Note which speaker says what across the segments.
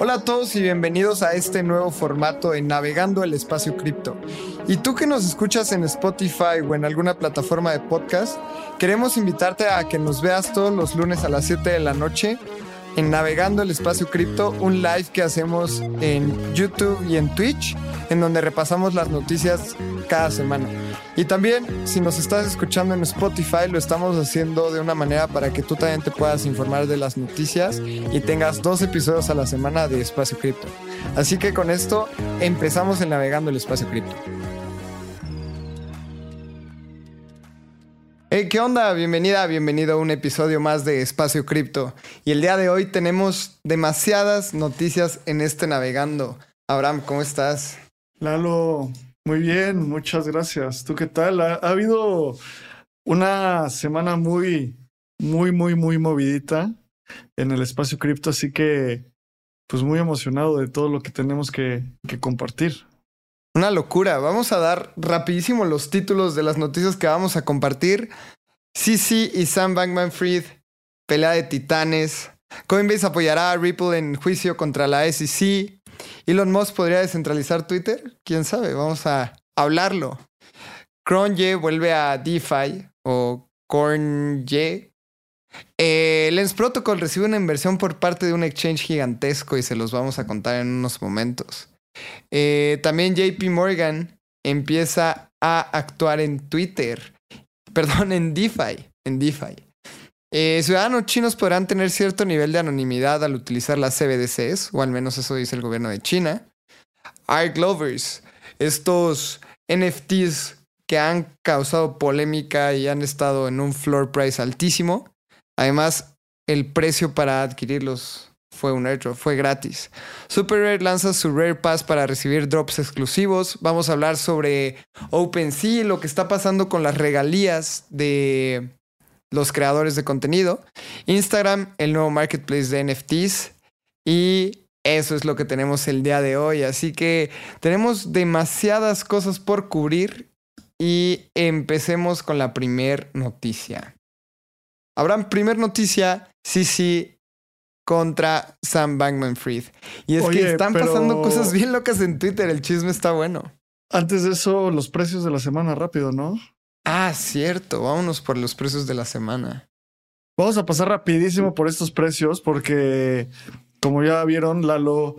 Speaker 1: Hola a todos y bienvenidos a este nuevo formato en Navegando el Espacio Cripto. Y tú que nos escuchas en Spotify o en alguna plataforma de podcast, queremos invitarte a que nos veas todos los lunes a las 7 de la noche en Navegando el Espacio Cripto, un live que hacemos en YouTube y en Twitch, en donde repasamos las noticias cada semana. Y también, si nos estás escuchando en Spotify, lo estamos haciendo de una manera para que tú también te puedas informar de las noticias y tengas dos episodios a la semana de Espacio Cripto. Así que con esto empezamos en Navegando el Espacio Cripto. Hey, ¿qué onda? Bienvenida, bienvenido a un episodio más de Espacio Cripto. Y el día de hoy tenemos demasiadas noticias en este navegando. Abraham, ¿cómo estás?
Speaker 2: Lalo, muy bien, muchas gracias. ¿Tú qué tal? Ha, ha habido una semana muy, muy, muy, muy movidita en el espacio cripto, así que pues muy emocionado de todo lo que tenemos que, que compartir.
Speaker 1: Una locura. Vamos a dar rapidísimo los títulos de las noticias que vamos a compartir. CC y Sam Bankman Fried, pelea de titanes. Coinbase apoyará a Ripple en juicio contra la SEC. Elon Musk podría descentralizar Twitter. Quién sabe, vamos a hablarlo. Cronje vuelve a DeFi o Cornye. Eh, Lens Protocol recibe una inversión por parte de un exchange gigantesco y se los vamos a contar en unos momentos. Eh, también JP Morgan empieza a actuar en Twitter, perdón, en DeFi, en DeFi. Eh, ciudadanos chinos podrán tener cierto nivel de anonimidad al utilizar las CBDCs, o al menos eso dice el gobierno de China. Art Lovers, estos NFTs que han causado polémica y han estado en un floor price altísimo. Además, el precio para adquirirlos fue un airdrop, fue gratis. Super Rare lanza su Rare Pass para recibir drops exclusivos. Vamos a hablar sobre OpenSea, lo que está pasando con las regalías de los creadores de contenido. Instagram, el nuevo marketplace de NFTs. Y eso es lo que tenemos el día de hoy. Así que tenemos demasiadas cosas por cubrir. Y empecemos con la primer noticia. Habrán primer noticia, sí, sí, contra Sam Bankman Fried. Y es
Speaker 2: Oye,
Speaker 1: que están
Speaker 2: pero-
Speaker 1: pasando cosas bien locas en Twitter. El chisme está bueno.
Speaker 2: Antes de eso, los precios de la semana rápido, ¿no?
Speaker 1: Ah, cierto. Vámonos por los precios de la semana.
Speaker 2: Vamos a pasar rapidísimo por estos precios porque, como ya vieron, Lalo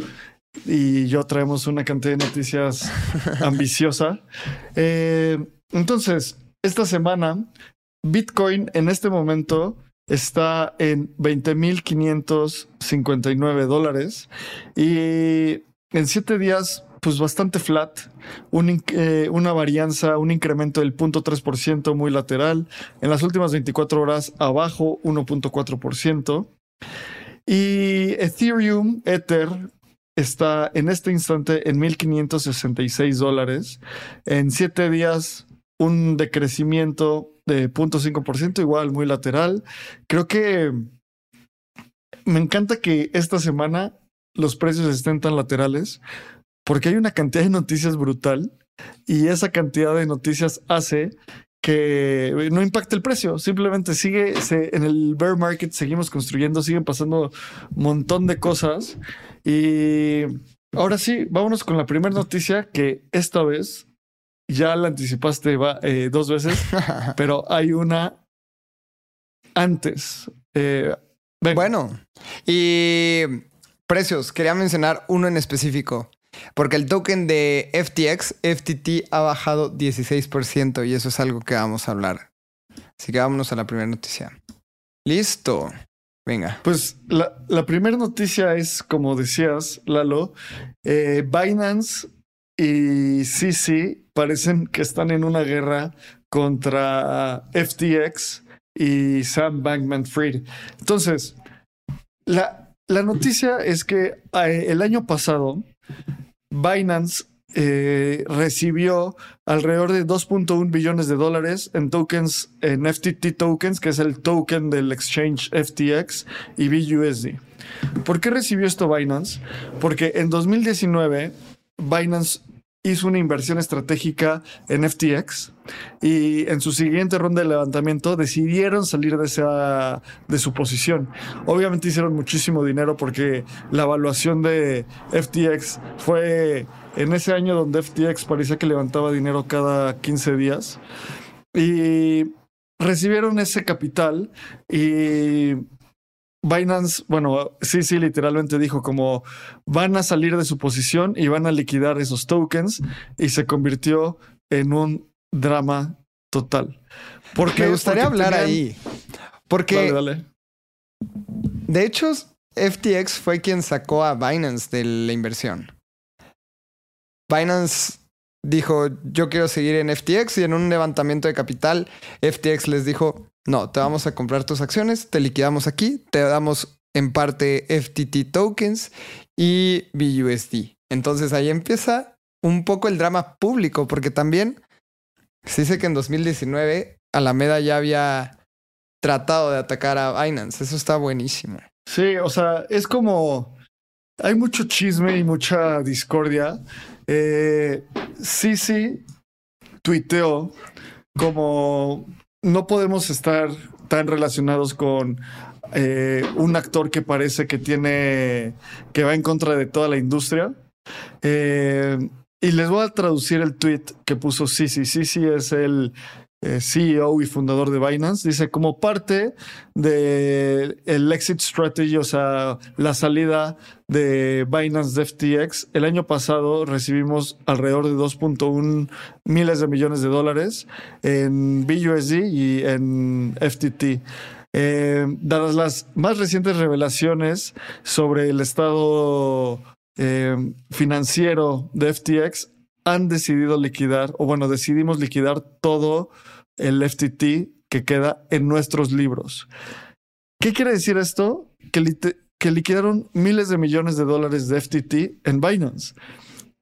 Speaker 2: y yo traemos una cantidad de noticias ambiciosa. Eh, entonces, esta semana, Bitcoin en este momento está en 20.559 dólares y en siete días, pues bastante flat, eh, una varianza, un incremento del 0.3% muy lateral. En las últimas 24 horas, abajo 1.4%. Y Ethereum, Ether, está en este instante en 1.566 dólares. En siete días, un decrecimiento de 0.5%, igual muy lateral. Creo que me encanta que esta semana los precios estén tan laterales porque hay una cantidad de noticias brutal y esa cantidad de noticias hace que no impacte el precio, simplemente sigue en el bear market, seguimos construyendo, siguen pasando un montón de cosas y ahora sí, vámonos con la primera noticia que esta vez ya la anticipaste va, eh, dos veces, pero hay una antes. Eh.
Speaker 1: Bueno, y precios. Quería mencionar uno en específico. Porque el token de FTX, FTT, ha bajado 16% y eso es algo que vamos a hablar. Así que vámonos a la primera noticia. Listo. Venga.
Speaker 2: Pues la, la primera noticia es, como decías, Lalo, eh, Binance y CC parecen que están en una guerra contra FTX y Sam Bankman Fried. Entonces, la, la noticia es que eh, el año pasado Binance eh, recibió alrededor de 2.1 billones de dólares en tokens, en FTT tokens, que es el token del exchange FTX y BUSD. ¿Por qué recibió esto Binance? Porque en 2019 Binance hizo una inversión estratégica en FTX y en su siguiente ronda de levantamiento decidieron salir de, esa, de su posición. Obviamente hicieron muchísimo dinero porque la evaluación de FTX fue en ese año donde FTX parecía que levantaba dinero cada 15 días y recibieron ese capital y Binance, bueno, sí, sí, literalmente dijo como van a salir de su posición y van a liquidar esos tokens y se convirtió en un drama total.
Speaker 1: Porque, Me gustaría hablar ahí. Porque, de hecho, FTX fue quien sacó a Binance de la inversión. Binance dijo, yo quiero seguir en FTX y en un levantamiento de capital, FTX les dijo, no, te vamos a comprar tus acciones, te liquidamos aquí, te damos en parte FTT tokens y BUSD. Entonces ahí empieza un poco el drama público, porque también se dice que en 2019 Alameda ya había tratado de atacar a Binance. Eso está buenísimo.
Speaker 2: Sí, o sea, es como... Hay mucho chisme y mucha discordia eh, sí, tuiteó como no podemos estar tan relacionados con eh, un actor que parece que tiene, que va en contra de toda la industria. Eh, y les voy a traducir el tweet que puso Sisi. Sisi es el eh, CEO y fundador de Binance, dice como parte del el exit strategy, o sea, la salida de Binance de FTX, el año pasado recibimos alrededor de 2.1 miles de millones de dólares en BUSD y en FTT. Eh, dadas las más recientes revelaciones sobre el estado eh, financiero de FTX, han decidido liquidar, o bueno, decidimos liquidar todo el FTT que queda en nuestros libros. ¿Qué quiere decir esto? Que, que liquidaron miles de millones de dólares de FTT en Binance.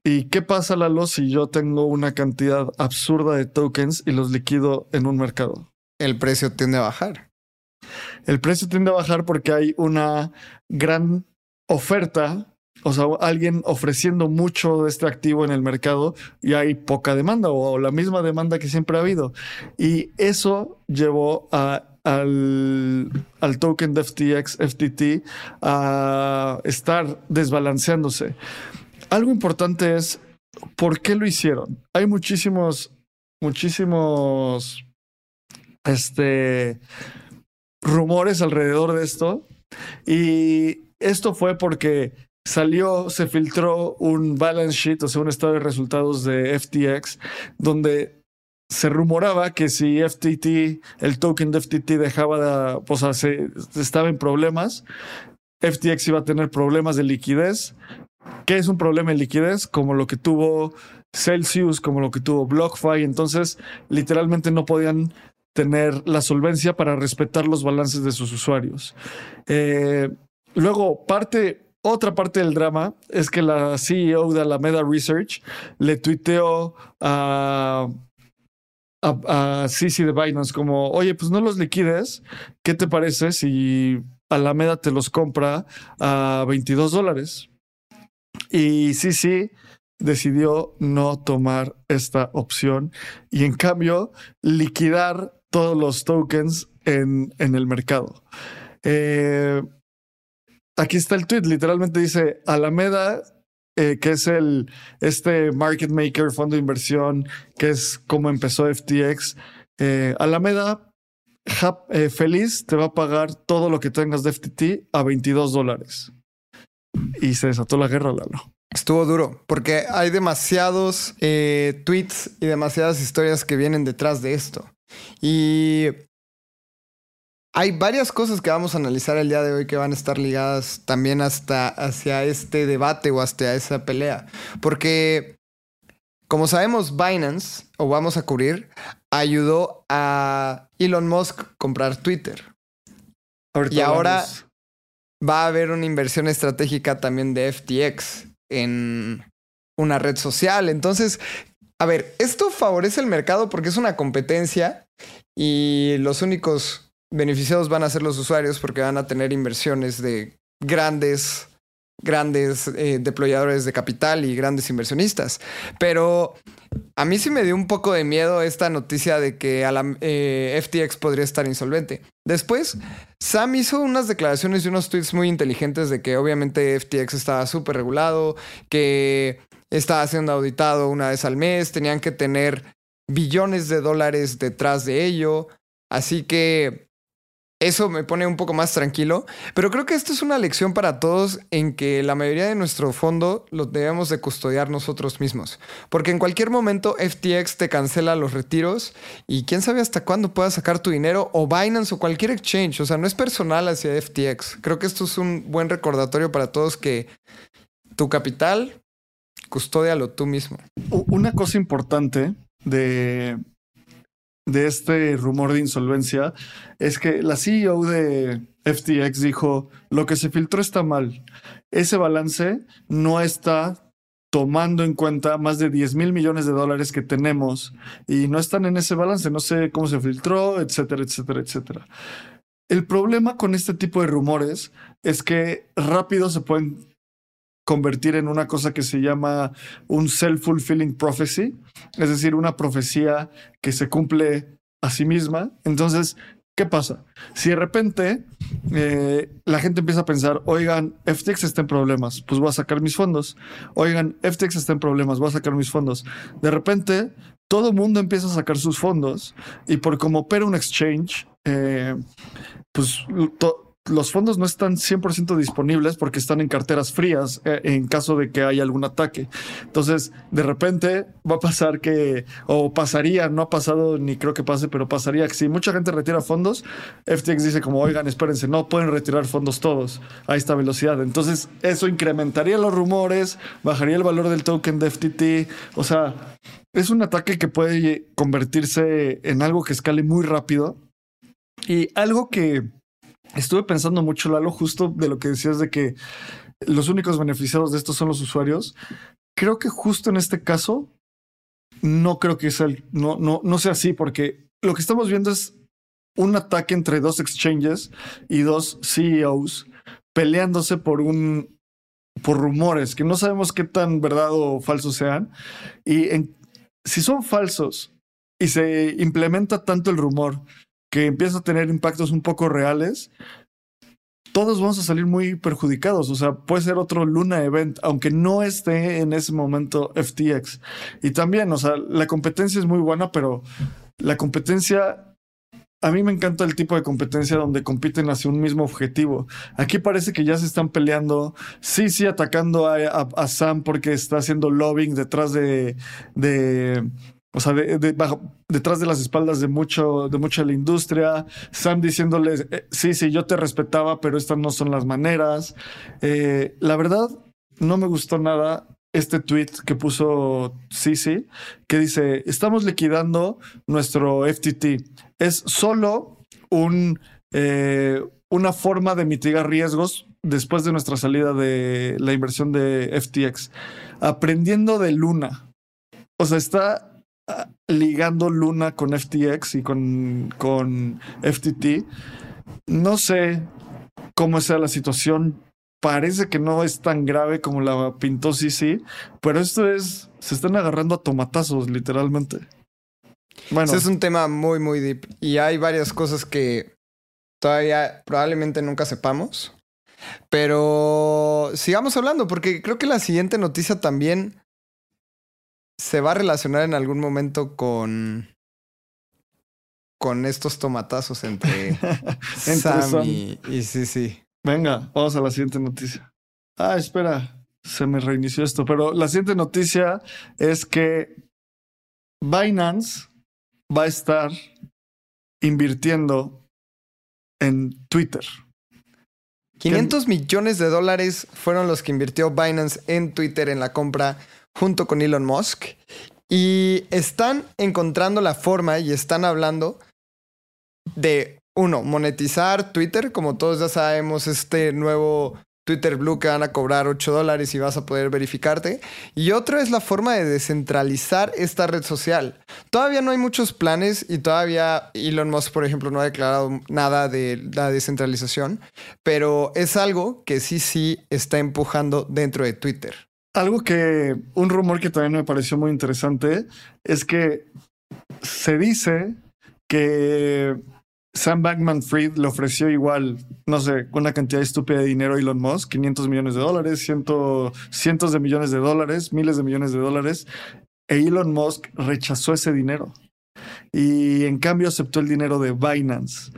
Speaker 2: ¿Y qué pasa, Lalo, si yo tengo una cantidad absurda de tokens y los liquido en un mercado?
Speaker 1: El precio tiende a bajar.
Speaker 2: El precio tiende a bajar porque hay una gran oferta o sea, alguien ofreciendo mucho de este activo en el mercado y hay poca demanda o, la misma demanda que siempre ha habido. Y eso llevó al, al, token de FTX, FTT, a estar desbalanceándose. Algo importante es por qué lo hicieron. Hay muchísimos, muchísimos, este, rumores alrededor de esto. Y esto fue porque salió, se filtró un balance sheet, o sea, un estado de resultados de FTX, donde se rumoraba que si FTT, el token de FTT dejaba de, o sea, se, estaba en problemas, FTX iba a tener problemas de liquidez. ¿Qué es un problema de liquidez? Como lo que tuvo Celsius, como lo que tuvo BlockFi. Entonces, literalmente no podían tener la solvencia para respetar los balances de sus usuarios. Eh, luego, parte otra parte del drama es que la CEO de Alameda Research le tuiteó a, a, a de Binance como, oye, pues no los liquides, ¿qué te parece si Alameda te los compra a 22 dólares? Y Cici decidió no tomar esta opción y en cambio liquidar todos los tokens en, en el mercado. Eh, Aquí está el tweet, literalmente dice Alameda, eh, que es el este market maker, fondo de inversión, que es como empezó FTX. Eh, Alameda, eh, feliz, te va a pagar todo lo que tengas de FTT a 22 dólares. Y se desató la guerra, Lalo.
Speaker 1: Estuvo duro, porque hay demasiados tweets y demasiadas historias que vienen detrás de esto. Y hay varias cosas que vamos a analizar el día de hoy que van a estar ligadas también hasta hacia este debate o hasta esa pelea. Porque, como sabemos, Binance, o vamos a cubrir, ayudó a Elon Musk comprar Twitter. y ahora va a haber una inversión estratégica también de FTX en una red social. Entonces, a ver, esto favorece el mercado porque es una competencia y los únicos beneficiados van a ser los usuarios porque van a tener inversiones de grandes grandes eh, deployadores de capital y grandes inversionistas. Pero a mí sí me dio un poco de miedo esta noticia de que a la, eh, FTX podría estar insolvente. Después, Sam hizo unas declaraciones y unos tweets muy inteligentes de que obviamente FTX estaba súper regulado, que estaba siendo auditado una vez al mes, tenían que tener billones de dólares detrás de ello. Así que eso me pone un poco más tranquilo, pero creo que esto es una lección para todos en que la mayoría de nuestro fondo lo debemos de custodiar nosotros mismos, porque en cualquier momento FTX te cancela los retiros y quién sabe hasta cuándo puedas sacar tu dinero o Binance o cualquier exchange, o sea, no es personal hacia FTX. Creo que esto es un buen recordatorio para todos que tu capital custódialo tú mismo.
Speaker 2: Una cosa importante de de este rumor de insolvencia es que la CEO de FTX dijo, lo que se filtró está mal. Ese balance no está tomando en cuenta más de 10 mil millones de dólares que tenemos y no están en ese balance, no sé cómo se filtró, etcétera, etcétera, etcétera. El problema con este tipo de rumores es que rápido se pueden convertir en una cosa que se llama un self-fulfilling prophecy, es decir, una profecía que se cumple a sí misma. Entonces, ¿qué pasa? Si de repente eh, la gente empieza a pensar, oigan, FTX está en problemas, pues voy a sacar mis fondos. Oigan, FTX está en problemas, voy a sacar mis fondos. De repente, todo mundo empieza a sacar sus fondos y por como opera un exchange, eh, pues los fondos no están 100% disponibles porque están en carteras frías eh, en caso de que haya algún ataque. Entonces, de repente va a pasar que, o pasaría, no ha pasado ni creo que pase, pero pasaría que si mucha gente retira fondos, FTX dice como, oigan, espérense, no pueden retirar fondos todos a esta velocidad. Entonces, eso incrementaría los rumores, bajaría el valor del token de FTT. O sea, es un ataque que puede convertirse en algo que escale muy rápido. Y algo que Estuve pensando mucho, Lalo, justo de lo que decías de que los únicos beneficiados de esto son los usuarios. Creo que justo en este caso, no creo que sea, no, no, no sea así, porque lo que estamos viendo es un ataque entre dos exchanges y dos CEOs peleándose por un por rumores que no sabemos qué tan verdad o falsos sean. Y si son falsos y se implementa tanto el rumor que empieza a tener impactos un poco reales, todos vamos a salir muy perjudicados. O sea, puede ser otro Luna Event, aunque no esté en ese momento FTX. Y también, o sea, la competencia es muy buena, pero la competencia a mí me encanta el tipo de competencia donde compiten hacia un mismo objetivo. Aquí parece que ya se están peleando, sí, sí, atacando a, Sam porque está haciendo lobbying detrás de, de o sea, detrás de las espaldas de mucho, de mucha la industria. Sam diciéndoles, eh, sí, sí, yo te respetaba, pero estas no son las maneras. Eh, la verdad, no me gustó nada este tweet que puso Sisi, que dice, estamos liquidando nuestro FTT. Es solo un, eh, una forma de mitigar riesgos después de nuestra salida de la inversión de FTX. Aprendiendo de Luna. O sea, está ligando Luna con FTX y con, con FTT. No sé cómo sea la situación. Parece que no es tan grave como la pintó sí pero esto es, se están agarrando a tomatazos, literalmente.
Speaker 1: Bueno. es un tema muy, muy deep. Y hay varias cosas que todavía probablemente nunca sepamos. Pero sigamos hablando, porque creo que la siguiente noticia también se va a relacionar en algún momento con con estos tomatazos entre, Sam y, sí, sí.
Speaker 2: Venga, vamos a la siguiente noticia. Ah, espera, se me reinició esto, pero la siguiente noticia es que Binance va a estar invirtiendo en Twitter.
Speaker 1: 500 millones de dólares fueron los que invirtió Binance en Twitter en la compra junto con Elon Musk y están encontrando la forma y están hablando de, uno, monetizar Twitter, como todos ya sabemos, este nuevo Twitter Blue que van a cobrar 8 dólares y vas a poder verificarte. Y otro es la forma de descentralizar esta red social. Todavía no hay muchos planes y todavía Elon Musk, por ejemplo, no ha declarado nada de la descentralización, pero es algo que sí, sí está empujando dentro de Twitter.
Speaker 2: Algo que, un rumor que también me pareció muy interesante es que se dice que Sam Bankman Fried le ofreció igual, no sé, una cantidad estúpida de dinero a Elon Musk, 500 millones de dólares, cientos de millones de dólares, miles de millones de dólares, e Elon Musk rechazó ese dinero y en cambio aceptó el dinero de Binance.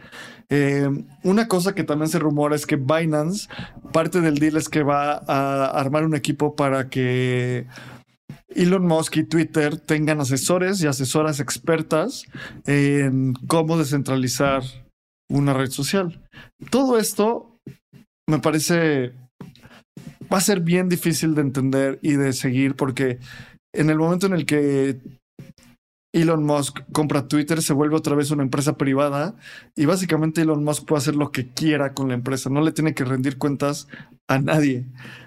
Speaker 2: Eh, una cosa que también se rumora es que Binance, parte del deal es que va a armar un equipo para que Elon Musk y Twitter tengan asesores y asesoras expertas en cómo descentralizar una red social. Todo esto me parece va a ser bien difícil de entender y de seguir porque en el momento en el que Elon Musk compra Twitter, se vuelve otra vez una empresa privada y básicamente Elon Musk puede hacer lo que quiera con la empresa, no le tiene que rendir cuentas a nadie.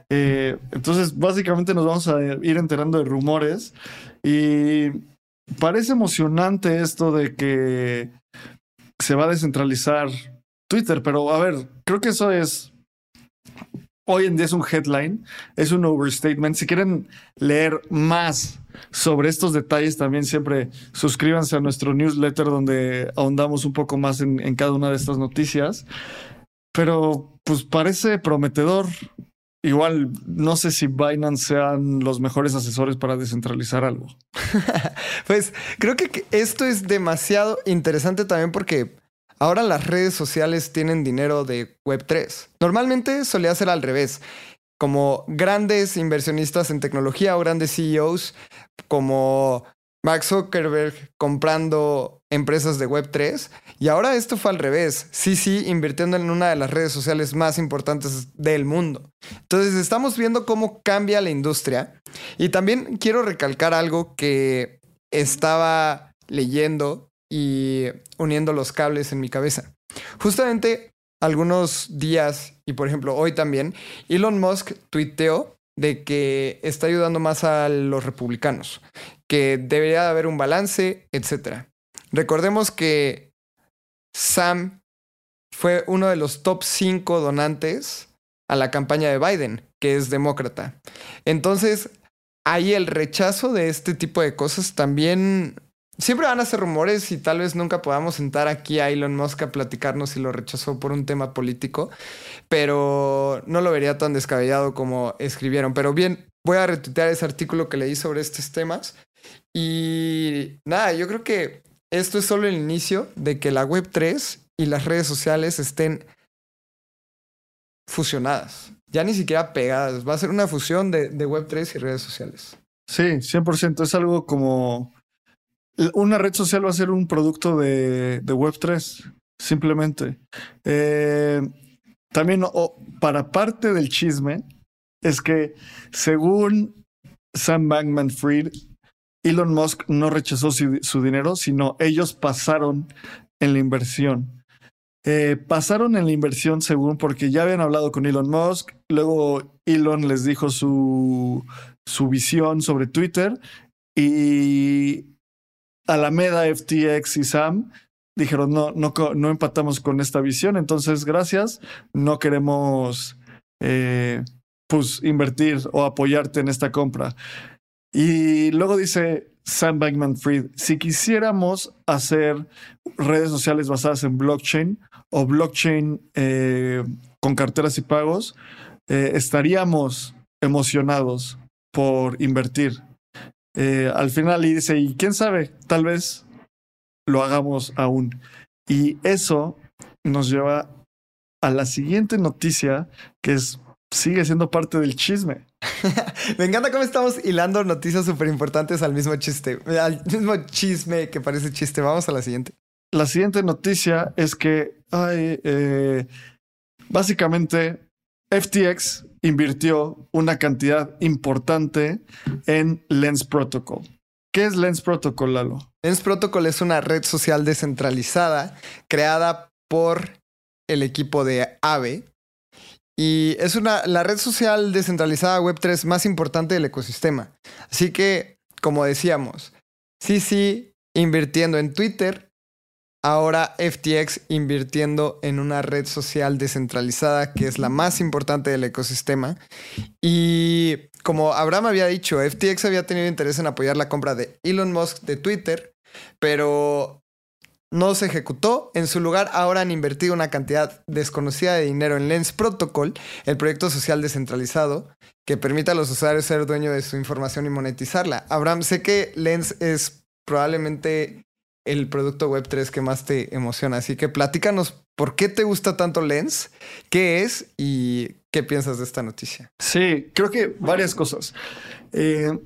Speaker 2: Eh, entonces, básicamente nos vamos a ir enterando de rumores y parece emocionante esto de que se va a descentralizar Twitter, pero a ver, creo que eso es hoy en día es un headline, es un overstatement. Si quieren leer más sobre estos detalles, también siempre suscríbanse a nuestro newsletter donde ahondamos un poco más en, cada una de estas noticias. Pero pues parece prometedor. Igual, no sé si Binance sean los mejores asesores para descentralizar algo.
Speaker 1: pues creo que esto es demasiado interesante también porque Ahora las redes sociales tienen dinero de Web3. Normalmente solía ser al revés. Como grandes inversionistas en tecnología o grandes CEOs como Mark Zuckerberg comprando empresas de Web3. Y ahora esto fue al revés. Sí, sí, invirtiendo en una de las redes sociales más importantes del mundo. Entonces estamos viendo cómo cambia la industria. Y también quiero recalcar algo que estaba leyendo y uniendo los cables en mi cabeza. Justamente algunos días, y por ejemplo hoy también, Elon Musk tuiteó de que está ayudando más a los republicanos, que debería haber un balance, etc. Recordemos que Sam fue uno de los top 5 donantes a la campaña de Biden, que es demócrata. Entonces, ahí el rechazo de este tipo de cosas también Siempre van a ser rumores y tal vez nunca podamos sentar aquí a Elon Musk a platicarnos si lo rechazó por un tema político, pero no lo vería tan descabellado como escribieron. Pero bien, voy a retuitear ese artículo que leí sobre estos temas. Y nada, yo creo que esto es solo el inicio de que la Web 3 y las redes sociales estén fusionadas, ya ni siquiera pegadas. Va a ser una fusión de, de Web 3 y redes sociales.
Speaker 2: Sí, 100%. Es algo como una red social va a ser un producto de, Web3, simplemente. Eh, también, para parte del chisme, es que según Sam Bankman Fried, Elon Musk no rechazó su, dinero, sino ellos pasaron en la inversión. Eh, pasaron en la inversión según porque ya habían hablado con Elon Musk, luego Elon les dijo su, su visión sobre Twitter y Alameda, FTX y Sam dijeron, no, no, no empatamos con esta visión, entonces gracias, no queremos eh, pues invertir o apoyarte en esta compra. Y luego dice Sam Bankman Fried, si quisiéramos hacer redes sociales basadas en blockchain o blockchain eh, con carteras y pagos, eh, estaríamos emocionados por invertir eh, al final y dice, y quién sabe, tal vez lo hagamos aún. Y eso nos lleva a la siguiente noticia, que es, sigue siendo parte del chisme.
Speaker 1: Me encanta cómo estamos hilando noticias súper importantes al mismo chiste, al mismo chisme que parece chiste. Vamos a la siguiente.
Speaker 2: La siguiente noticia es que hay, eh, básicamente FTX invirtió una cantidad importante en Lens Protocol. ¿Qué es Lens Protocol, Lalo?
Speaker 1: Lens Protocol es una red social descentralizada creada por el equipo de AVE y es una, la red social descentralizada Web3 más importante del ecosistema. Así que, como decíamos, sí, sí, invirtiendo en Twitter, ahora FTX invirtiendo en una red social descentralizada que es la más importante del ecosistema. Y como Abraham había dicho, FTX había tenido interés en apoyar la compra de Elon Musk de Twitter, pero no se ejecutó. En su lugar, ahora han invertido una cantidad desconocida de dinero en Lens Protocol, el proyecto social descentralizado que permite a los usuarios ser dueños de su información y monetizarla. Abraham, sé que Lens es probablemente el producto Web3 que más te emociona, así que platícanos por qué te gusta tanto Lens, qué es y qué piensas de esta noticia.
Speaker 2: Sí, creo que varias cosas. Eh,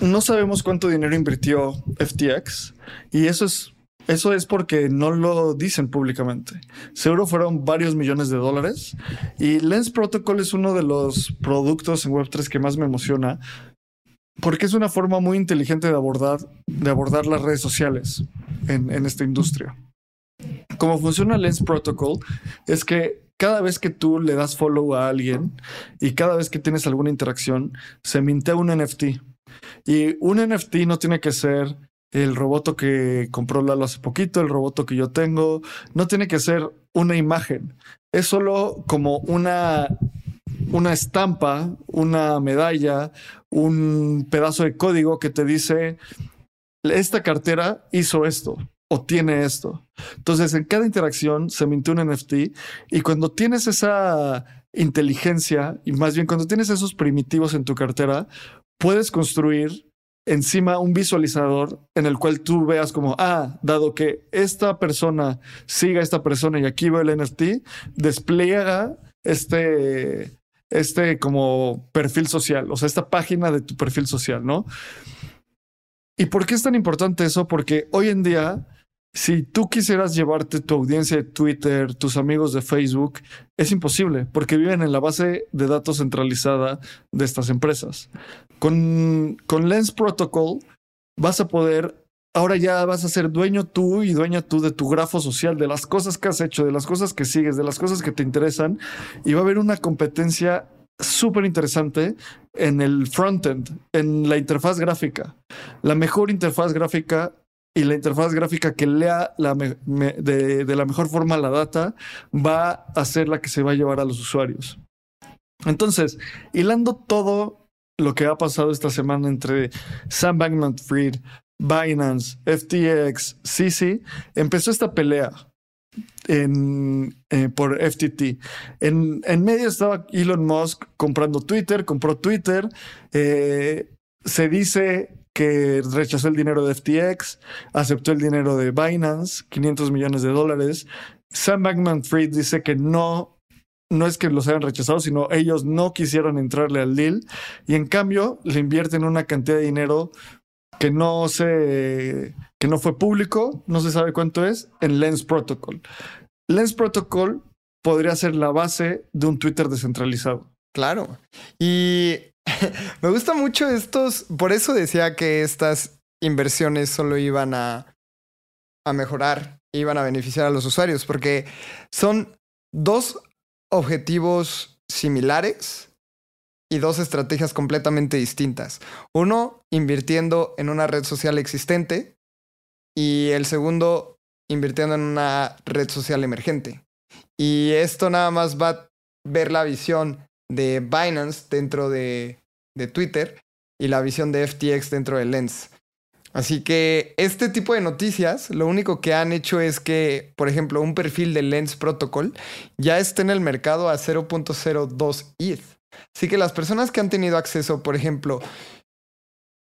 Speaker 2: no sabemos cuánto dinero invirtió FTX y eso es eso es porque no lo dicen públicamente. Seguro fueron varios millones de dólares. Y Lens Protocol es uno de los productos en Web3 que más me emociona porque es una forma muy inteligente de abordar, de abordar las redes sociales en, esta industria. Como funciona Lens Protocol es que cada vez que tú le das follow a alguien y cada vez que tienes alguna interacción, se mintea un NFT. Y un NFT no tiene que ser el roboto que compró Lalo hace poquito, el roboto que yo tengo, no tiene que ser una imagen, es solo como una, una estampa, una medalla, un pedazo de código que te dice, esta cartera hizo esto o tiene esto. Entonces, en cada interacción se mintió un NFT y cuando tienes esa inteligencia y más bien cuando tienes esos primitivos en tu cartera, puedes construir encima un visualizador en el cual tú veas como, ah, dado que esta persona siga a esta persona y aquí veo el NFT, despliega este, este como perfil social, o sea, esta página de tu perfil social, ¿no? ¿Y por qué es tan importante eso? Porque hoy en día si tú quisieras llevarte tu audiencia de Twitter, tus amigos de Facebook, es imposible porque viven en la base de datos centralizada de estas empresas. Con, con Lens Protocol vas a poder, ahora ya vas a ser dueño tú y dueña tú de tu grafo social, de las cosas que has hecho, de las cosas que sigues, de las cosas que te interesan y va a haber una competencia súper interesante en el frontend, en la interfaz gráfica. La mejor interfaz gráfica y la interfaz gráfica que lea de, de, la mejor forma la data va a ser la que se va a llevar a los usuarios. Entonces, hilando todo lo que ha pasado esta semana entre Sam Bankman Fried, Binance, FTX, CC, empezó esta pelea eh, por FTT. En, en, medio estaba Elon Musk comprando Twitter, compró Twitter. Eh, se dice que rechazó el dinero de FTX, aceptó el dinero de Binance, 500 millones de dólares. Sam Bankman Fried dice que no, no es que los hayan rechazado, sino ellos no quisieron entrarle al deal y en cambio le invierten una cantidad de dinero que no se, que no fue público, no se sabe cuánto es, en Lens Protocol. Lens Protocol podría ser la base de un Twitter descentralizado.
Speaker 1: Claro. Y Me gusta mucho estos, por eso decía que estas inversiones solo iban a, a mejorar, iban a beneficiar a los usuarios, porque son dos objetivos similares y dos estrategias completamente distintas. Uno, invirtiendo en una red social existente y el segundo, invirtiendo en una red social emergente. Y esto nada más va a ver la visión de Binance dentro de, de Twitter y la visión de FTX dentro de Lens. Así que este tipo de noticias, lo único que han hecho es que, por ejemplo, un perfil de Lens Protocol ya está en el mercado a 0.02 ETH. Así que las personas que han tenido acceso, por ejemplo,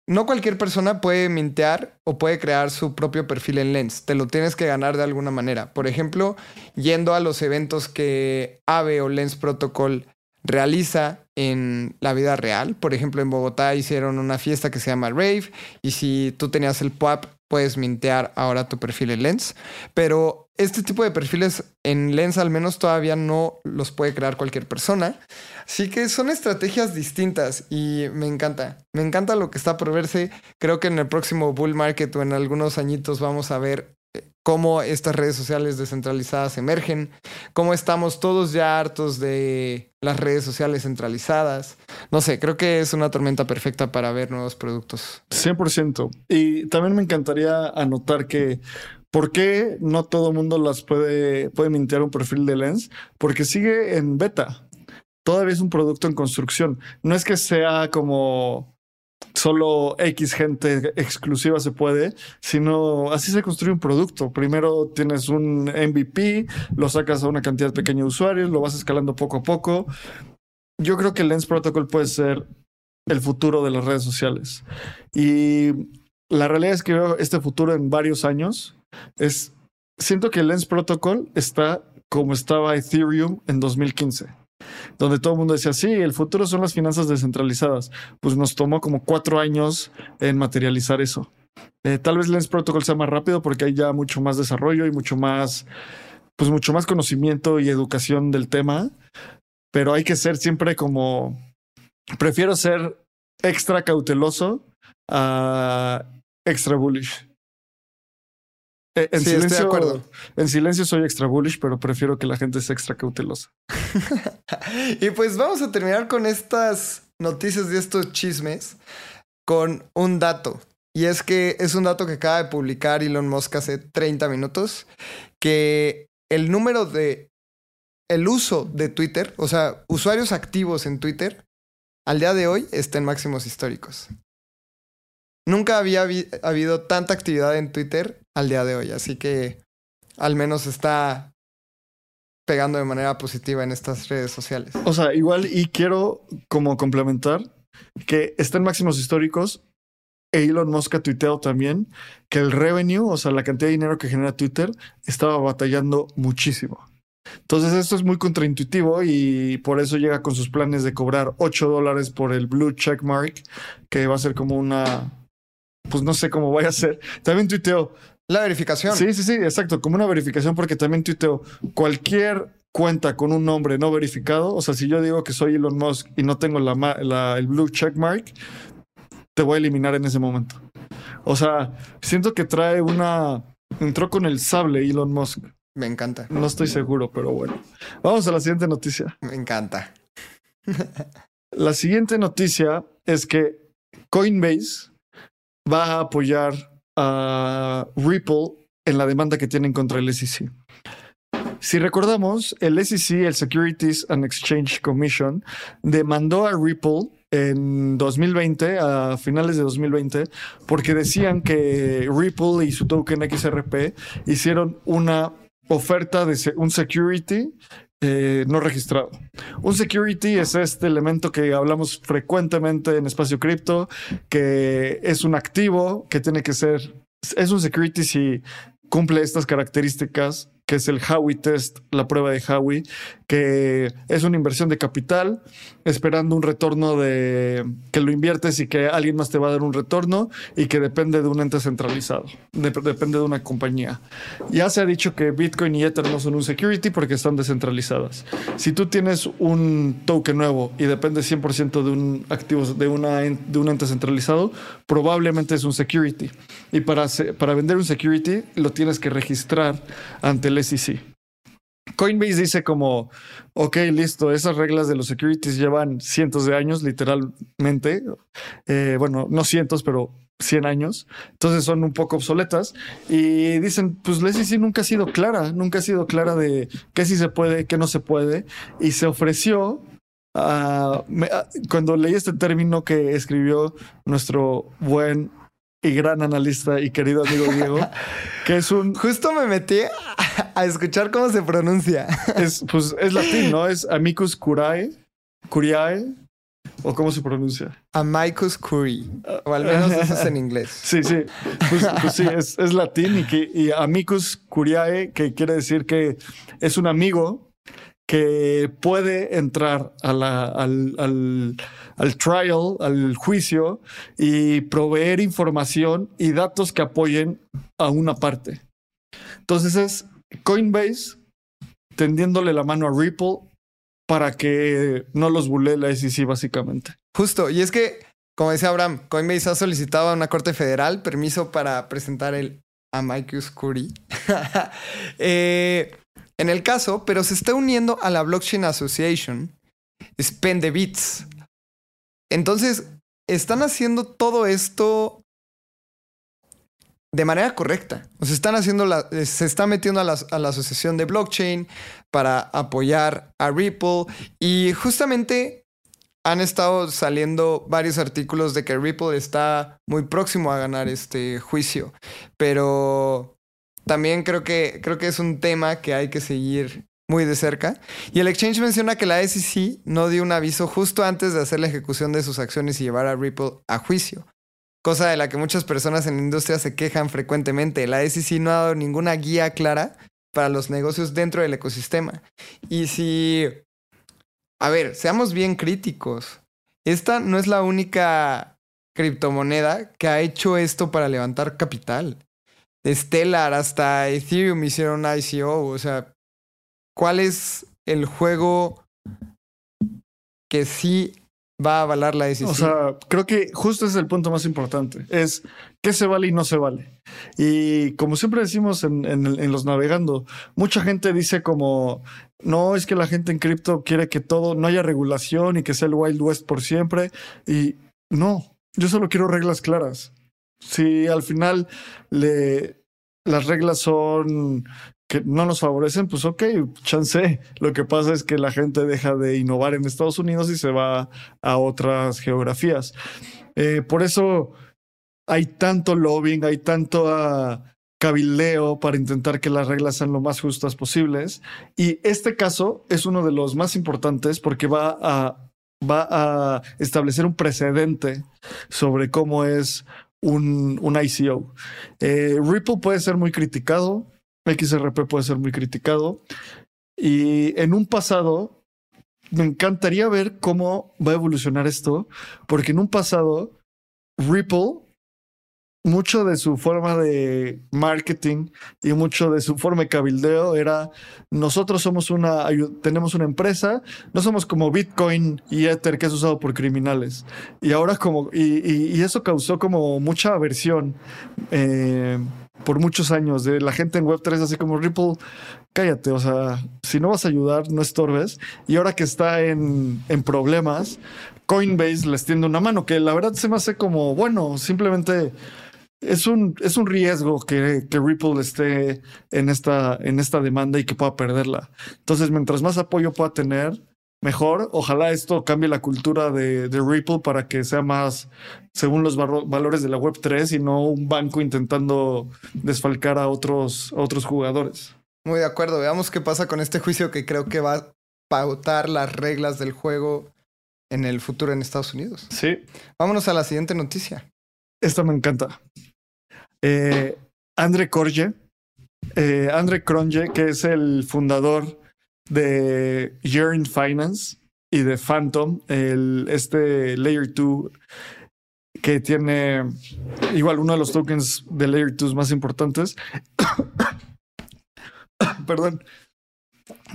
Speaker 1: no cualquier persona puede mintear o puede crear su propio perfil en Lens. Te lo tienes que ganar de alguna manera. Por ejemplo, yendo a los eventos que AVE o Lens Protocol realiza en la vida real. Por ejemplo, en Bogotá hicieron una fiesta que se llama Rave y si tú tenías el PUAP puedes mintear ahora tu perfil en Lens. Pero este tipo de perfiles en Lens al menos todavía no los puede crear cualquier persona. Así que son estrategias distintas y me encanta. Me encanta lo que está por verse. Creo que en el próximo bull market o en algunos añitos vamos a ver cómo estas redes sociales descentralizadas emergen, cómo estamos todos ya hartos de las redes sociales centralizadas. No sé, creo que es una tormenta perfecta para ver nuevos productos.
Speaker 2: 100%. Y también me encantaría anotar que ¿Por qué no todo el mundo las puede, puede mintear un perfil de Lens? Porque sigue en beta. Todavía es un producto en construcción. No es que sea como solo X gente exclusiva se puede, sino así se construye un producto. Primero tienes un MVP, lo sacas a una cantidad pequeña de usuarios, lo vas escalando poco a poco. Yo creo que Lens Protocol puede ser el futuro de las redes sociales. Y la realidad es que veo este futuro en varios años es, siento que Lens Protocol está como estaba Ethereum en 2015, donde todo el mundo decía, sí, el futuro son las finanzas descentralizadas. Pues nos tomó como cuatro años en materializar eso. Eh, tal vez Lens Protocol sea más rápido porque hay ya mucho más desarrollo y mucho más, pues mucho más conocimiento y educación del tema, pero hay que ser siempre como, prefiero ser extra cauteloso a extra bullish. Eh, en silencio, de acuerdo. En silencio soy extra bullish, pero prefiero que la gente sea extra cautelosa.
Speaker 1: y pues vamos a terminar con estas noticias de estos chismes con un dato. Y es que es un dato que acaba de publicar Elon Musk hace 30 minutos, que el número de, el uso de Twitter, o sea, usuarios activos en Twitter, al día de hoy está en máximos históricos. Nunca había habido tanta actividad en Twitter al día de hoy, así que al menos está pegando de manera positiva en estas redes sociales.
Speaker 2: O sea, igual y quiero como complementar que estén máximos históricos. Elon Musk ha tuiteado también que el revenue, o sea, la cantidad de dinero que genera Twitter, estaba batallando muchísimo. Entonces esto es muy contraintuitivo y por eso llega con sus planes de cobrar 8 dólares por el blue checkmark, que va a ser como una pues no sé cómo vaya a ser. También tuiteo.
Speaker 1: La verificación.
Speaker 2: Sí, sí, sí, exacto. Como una verificación, porque también tuiteo cualquier cuenta con un nombre no verificado. O sea, si yo digo que soy Elon Musk y no tengo la, el blue checkmark, te voy a eliminar en ese momento. O sea, siento que trae una. Entró con el sable Elon Musk.
Speaker 1: Me encanta.
Speaker 2: No estoy seguro, pero bueno. Vamos a la siguiente noticia.
Speaker 1: Me encanta.
Speaker 2: la siguiente noticia es que Coinbase va a apoyar a Ripple en la demanda que tienen contra el SEC. Si recordamos, el SEC, el Securities and Exchange Commission, demandó a Ripple en 2020, a finales de 2020, porque decían que Ripple y su token XRP hicieron una oferta de un security eh, no registrado. Un security es este elemento que hablamos frecuentemente en espacio cripto, que es un activo que tiene que ser, es un security si cumple estas características que es el Howey Test, la prueba de Howey, que es una inversión de capital, esperando un retorno de que lo inviertes y que alguien más te va a dar un retorno y que depende de un ente centralizado, depende de una compañía. Ya se ha dicho que Bitcoin y Ether no son un security porque están descentralizadas. Si tú tienes un token nuevo y depende 100% de un activo de, una, de un ente centralizado, probablemente es un security. Y para, para vender un security lo tienes que registrar ante el SEC. Coinbase dice como, ok, listo, esas reglas de los securities llevan cientos de años, literalmente. Eh, bueno, no cientos, pero 100 años. Entonces son un poco obsoletas. Y dicen, pues la SEC nunca ha sido clara, nunca ha sido clara de qué sí se puede, qué no se puede. Y se ofreció cuando leí este término que escribió nuestro buen y gran analista y querido amigo Diego, que es un...
Speaker 1: Justo me metí a escuchar cómo se pronuncia.
Speaker 2: Es, pues, es latín, ¿no? Es amicus curiae, curiae, o cómo se pronuncia.
Speaker 1: Amicus curiae, o al menos eso es en inglés.
Speaker 2: Sí, sí, pues, pues sí, es, es, latín y, que, y amicus curiae, que quiere decir que es un amigo que puede entrar a la, al, al, al, trial, al juicio y proveer información y datos que apoyen a una parte. Entonces es Coinbase tendiéndole la mano a Ripple para que no los bulle la SEC básicamente.
Speaker 1: Justo, y es que, como decía Abraham, Coinbase ha solicitado a una corte federal permiso para presentar el Amicus Curie. Eh, en el caso, pero se está uniendo a la Blockchain Association, Spend the Bits. Entonces, están haciendo todo esto de manera correcta. O sea, están haciendo la, se está metiendo a la, a la asociación de blockchain para apoyar a Ripple y justamente han estado saliendo varios artículos de que Ripple está muy próximo a ganar este juicio, pero también creo que, creo que es un tema que hay que seguir muy de cerca. Y el exchange menciona que la SEC no dio un aviso justo antes de hacer la ejecución de sus acciones y llevar a Ripple a juicio. Cosa de la que muchas personas en la industria se quejan frecuentemente. La SEC no ha dado ninguna guía clara para los negocios dentro del ecosistema. Y si... A ver, seamos bien críticos. Esta no es la única criptomoneda que ha hecho esto para levantar capital. Stellar hasta Ethereum hicieron ICO. O sea, ¿cuál es el juego que sí va a avalar la decisión?
Speaker 2: O sea, creo que justo ese es el punto más importante. Es qué se vale y no se vale. Y como siempre decimos en, en, en los navegando, mucha gente dice como, no, es que la gente en cripto quiere que todo, no haya regulación y que sea el Wild West por siempre. Y no, yo solo quiero reglas claras. Si al final le, las reglas son que no nos favorecen, pues ok, chance. Lo que pasa es que la gente deja de innovar en Estados Unidos y se va a otras geografías. Eh, por eso hay tanto lobbying, hay tanto uh, para intentar que las reglas sean lo más justas posibles. Y este caso es uno de los más importantes porque va a, va a establecer un precedente sobre cómo es un, un ICO. Eh, Ripple puede ser muy criticado, XRP puede ser muy criticado. Y en un pasado, me encantaría ver cómo va a evolucionar esto, porque en un pasado, Ripple, mucho de su forma de marketing y mucho de su forma de cabildeo era, nosotros somos una, tenemos una empresa, no somos como Bitcoin y Ether que es usado por criminales. Y ahora como, y, y, y eso causó como mucha aversión. Eh, por muchos años de la gente en Web3 así como Ripple, cállate, o sea, si no vas a ayudar, no estorbes. Y ahora que está en, en problemas, Coinbase les tiende una mano, que la verdad se me hace como, bueno, simplemente es un, es un riesgo que, que Ripple esté en esta, en esta demanda y que pueda perderla. Entonces, mientras más apoyo pueda tener, mejor. Ojalá esto cambie la cultura de, de, Ripple para que sea más según los valores de la Web 3 y no un banco intentando desfalcar a otros, a otros jugadores.
Speaker 1: Muy de acuerdo. Veamos qué pasa con este juicio que creo que va a pautar las reglas del juego en el futuro en Estados Unidos.
Speaker 2: Sí.
Speaker 1: Vámonos a la siguiente noticia.
Speaker 2: Esta me encanta. Eh, Andre Korje, eh, Andre Cronje, que es el fundador de Yearn Finance y de Phantom, el, este Layer 2 que tiene igual uno de los tokens de Layer 2 más importantes. Perdón.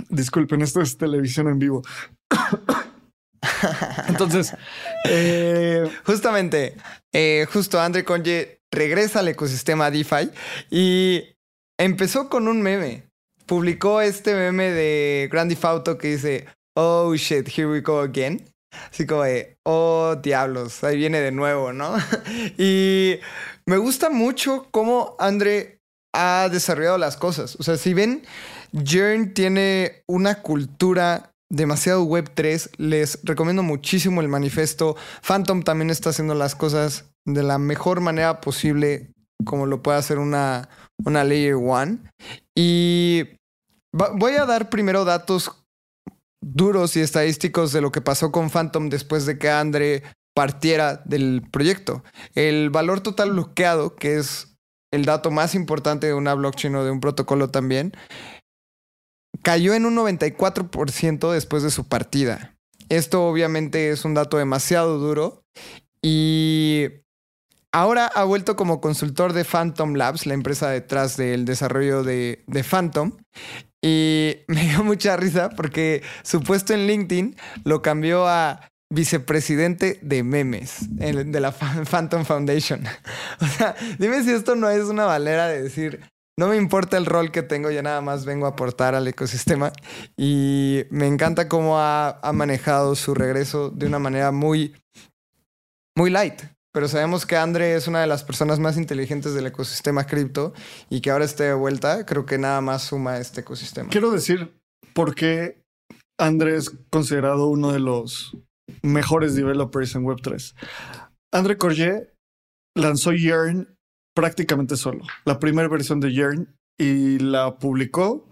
Speaker 2: Disculpen, esto es televisión en vivo. Entonces,
Speaker 1: eh, justamente, eh, justo Andre Conje regresa al ecosistema DeFi y empezó con un meme publicó este meme de Grand Theft Auto que dice, oh shit, here we go again. Así como de, oh diablos, ahí viene de nuevo, ¿no? y me gusta mucho cómo Andre ha desarrollado las cosas. O sea, si ven, Jern tiene una cultura demasiado web 3, les recomiendo muchísimo el manifiesto. Phantom también está haciendo las cosas de la mejor manera posible, como lo puede hacer una, una Layer One. Y voy a dar primero datos duros y estadísticos de lo que pasó con Phantom después de que Andre partiera del proyecto. El valor total bloqueado, que es el dato más importante de una blockchain o de un protocolo también, cayó en un 94% después de su partida. Esto obviamente es un dato demasiado duro y ahora ha vuelto como consultor de Phantom Labs, la empresa detrás del desarrollo de, de Phantom, y me dio mucha risa porque su puesto en LinkedIn lo cambió a vicepresidente de memes de la Phantom Foundation. o sea, dime si esto no es una valera de decir, no me importa el rol que tengo, ya nada más vengo a aportar al ecosistema. Y me encanta cómo ha, manejado su regreso de una manera muy, muy light. Pero sabemos que Andre es una de las personas más inteligentes del ecosistema cripto y que ahora esté de vuelta, creo que nada más suma a este ecosistema.
Speaker 2: Quiero decir por qué Andre es considerado uno de los mejores developers en Web3. André Corget lanzó Yearn prácticamente solo, la primera versión de Yearn, y la publicó.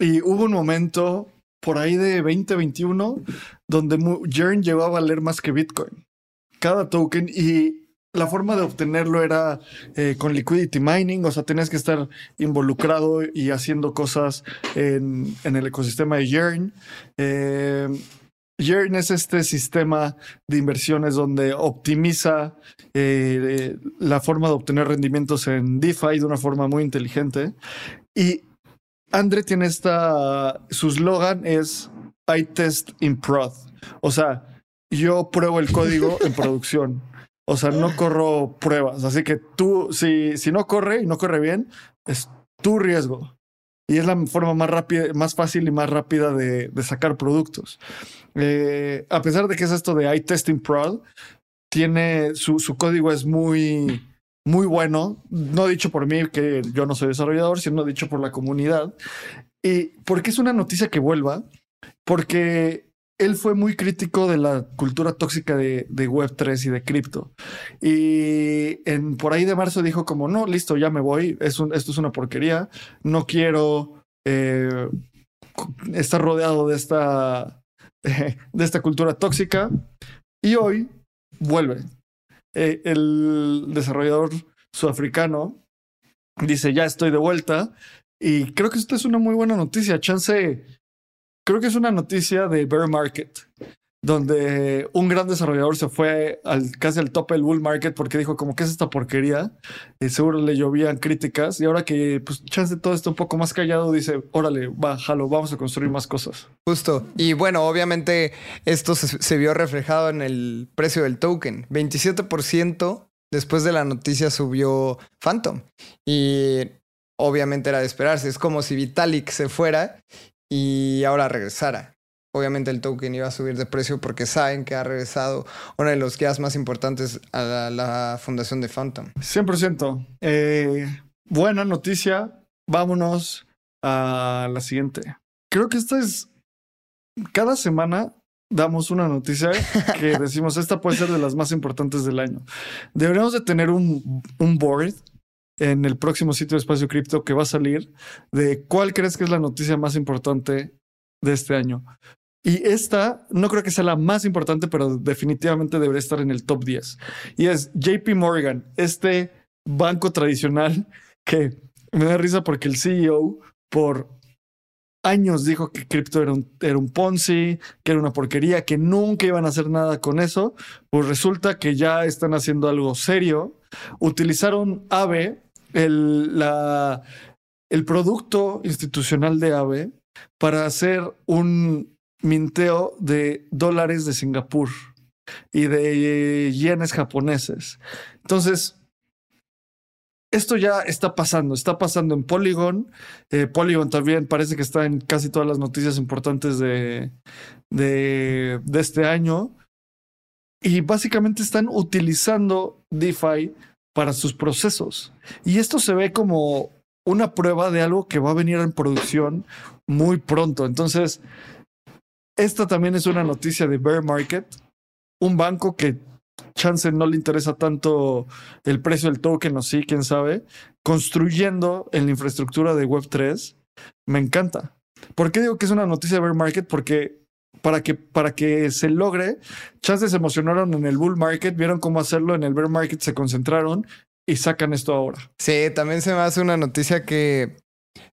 Speaker 2: Y hubo un momento por ahí de 2021 donde Yearn llegó a valer más que Bitcoin. Cada token y la forma de obtenerlo era eh, con liquidity mining, o sea, tenías que estar involucrado y haciendo cosas en, el ecosistema de Yearn. Eh, Yearn es este sistema de inversiones donde optimiza eh, la forma de obtener rendimientos en DeFi de una forma muy inteligente. Y Andre tiene esta, su slogan es I test in prod. O sea, yo pruebo el código en producción. O sea, no corro pruebas. Así que tú, si, si no corre y no corre bien, es tu riesgo. Y es la forma más rápida, más fácil y más rápida de, sacar productos. Eh, a pesar de que es esto de iTesting Prod, tiene su, su código es muy, muy bueno. No dicho por mí, que yo no soy desarrollador, sino dicho por la comunidad. Y porque es una noticia que vuelva, porque él fue muy crítico de la cultura tóxica de, Web3 y de cripto. Y en, por ahí de marzo dijo como, no, listo, ya me voy, es esto es una porquería, no quiero eh, estar rodeado de esta, de esta cultura tóxica. Y hoy vuelve. Eh, el desarrollador sudafricano dice, ya estoy de vuelta. Y creo que esto es una muy buena noticia. Chance creo que es una noticia de bear market, donde un gran desarrollador se fue al, casi al tope del bull market porque dijo como que es esta porquería y seguro le llovían críticas. Y ahora que pues chance todo esto un poco más callado dice órale bájalo vamos a construir más cosas
Speaker 1: justo. Y bueno obviamente esto se, se vio reflejado en el precio del token. 27% después de la noticia subió Phantom. Y obviamente era de esperarse. Es como si Vitalik se fuera y ahora regresara. Obviamente el token iba a subir de precio porque saben que ha regresado uno de los guías más importantes a la, fundación de Phantom.
Speaker 2: 100%. Eh, buena noticia. Vámonos a la siguiente. Creo que esta es... Cada semana damos una noticia que decimos, esta puede ser de las más importantes del año. Deberíamos de tener un, un board en el próximo sitio de Espacio Cripto que va a salir de cuál crees que es la noticia más importante de este año. Y esta no creo que sea la más importante, pero definitivamente debería estar en el top 10. Y es JP Morgan, este banco tradicional que me da risa porque el CEO por años dijo que cripto era un, era un Ponzi, que era una porquería, que nunca iban a hacer nada con eso. Pues resulta que ya están haciendo algo serio. Utilizaron AVE el, la, el producto institucional de AVE para hacer un minteo de dólares de Singapur y de yenes japoneses. Entonces, esto ya está pasando, está pasando en Polygon. Eh, Polygon también parece que está en casi todas las noticias importantes de, de, de este año. Y básicamente están utilizando DeFi para sus procesos. Y esto se ve como una prueba de algo que va a venir en producción muy pronto. Entonces, esta también es una noticia de Bear Market, un banco que chance no le interesa tanto el precio del token o sí, quién sabe, construyendo en la infraestructura de Web3. Me encanta. ¿Por qué digo que es una noticia de Bear Market? Porque para que, para que se logre. Chances se emocionaron en el bull market, vieron cómo hacerlo, en el bear market se concentraron y sacan esto ahora.
Speaker 1: Sí, también se me hace una noticia que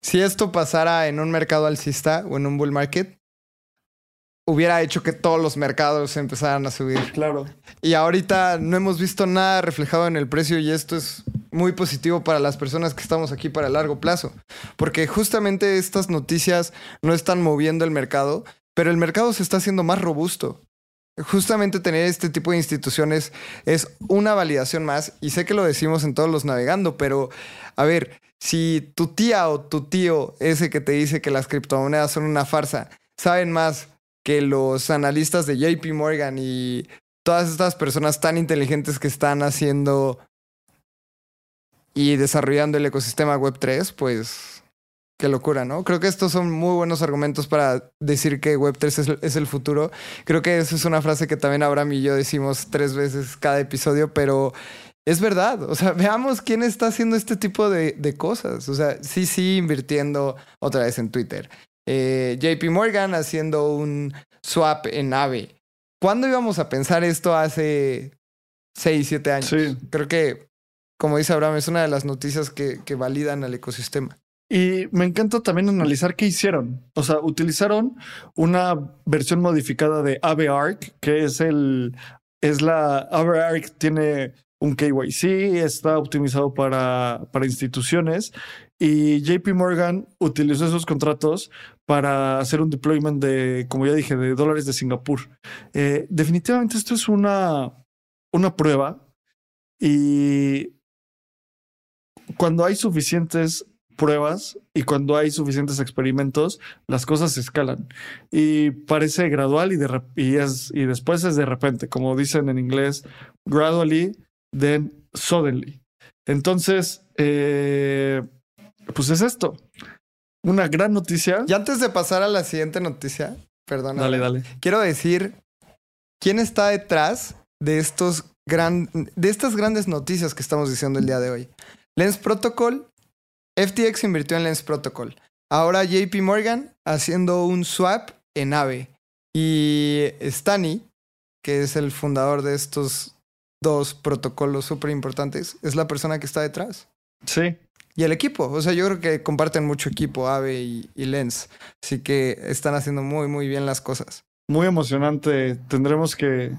Speaker 1: si esto pasara en un mercado alcista o en un bull market, hubiera hecho que todos los mercados empezaran a subir.
Speaker 2: Claro.
Speaker 1: Y ahorita no hemos visto nada reflejado en el precio y esto es muy positivo para las personas que estamos aquí para el largo plazo, porque justamente estas noticias no están moviendo el mercado, pero el mercado se está haciendo más robusto. justamente tener este tipo de instituciones es una validación más. Y sé que lo decimos en todos los navegando, pero a ver, si tu tía o tu tío, ese que te dice que las criptomonedas son una farsa, saben más que los analistas de JP Morgan y todas estas personas tan inteligentes que están haciendo y desarrollando el ecosistema Web3, pues qué locura, ¿no? Creo que estos son muy buenos argumentos para decir que Web3 es, el futuro. Creo que esa es una frase que también Abraham y yo decimos tres veces cada episodio, pero es verdad. O sea, veamos quién está haciendo este tipo de, cosas. O sea, sí, sí, invirtiendo otra vez en Twitter. Eh, JP Morgan haciendo un swap en AVE. ¿Cuándo íbamos a pensar esto hace seis, siete años?
Speaker 2: Sí.
Speaker 1: Creo que como dice Abraham, es una de las noticias que, validan al ecosistema.
Speaker 2: Y me encanta también analizar qué hicieron. O sea, utilizaron una versión modificada de AveArc, que es el, es la, AveArc tiene un KYC, está optimizado para, para instituciones y JP Morgan utilizó esos contratos para hacer un deployment de, como ya dije, de dólares de Singapur. Eh, definitivamente esto es una, una prueba y cuando hay suficientes pruebas y cuando hay suficientes experimentos, las cosas se escalan. Y parece gradual y, de, y, es, y después es de repente, como dicen en inglés, gradually, then suddenly. Entonces, eh, pues es esto. Una gran noticia.
Speaker 1: Y antes de pasar a la siguiente noticia, perdón.
Speaker 2: Dale, dale.
Speaker 1: Quiero decir quién está detrás de estos gran, de estas grandes noticias que estamos diciendo el día de hoy. Lens Protocol, FTX invirtió en Lens Protocol. Ahora JP Morgan haciendo un swap en AVE. Y Stani, que es el fundador de estos dos protocolos súper importantes, es la persona que está detrás.
Speaker 2: Sí.
Speaker 1: Y el equipo. O sea, yo creo que comparten mucho equipo, AVE y, y Lens. Así que están haciendo muy, muy bien las cosas.
Speaker 2: Muy emocionante. Tendremos que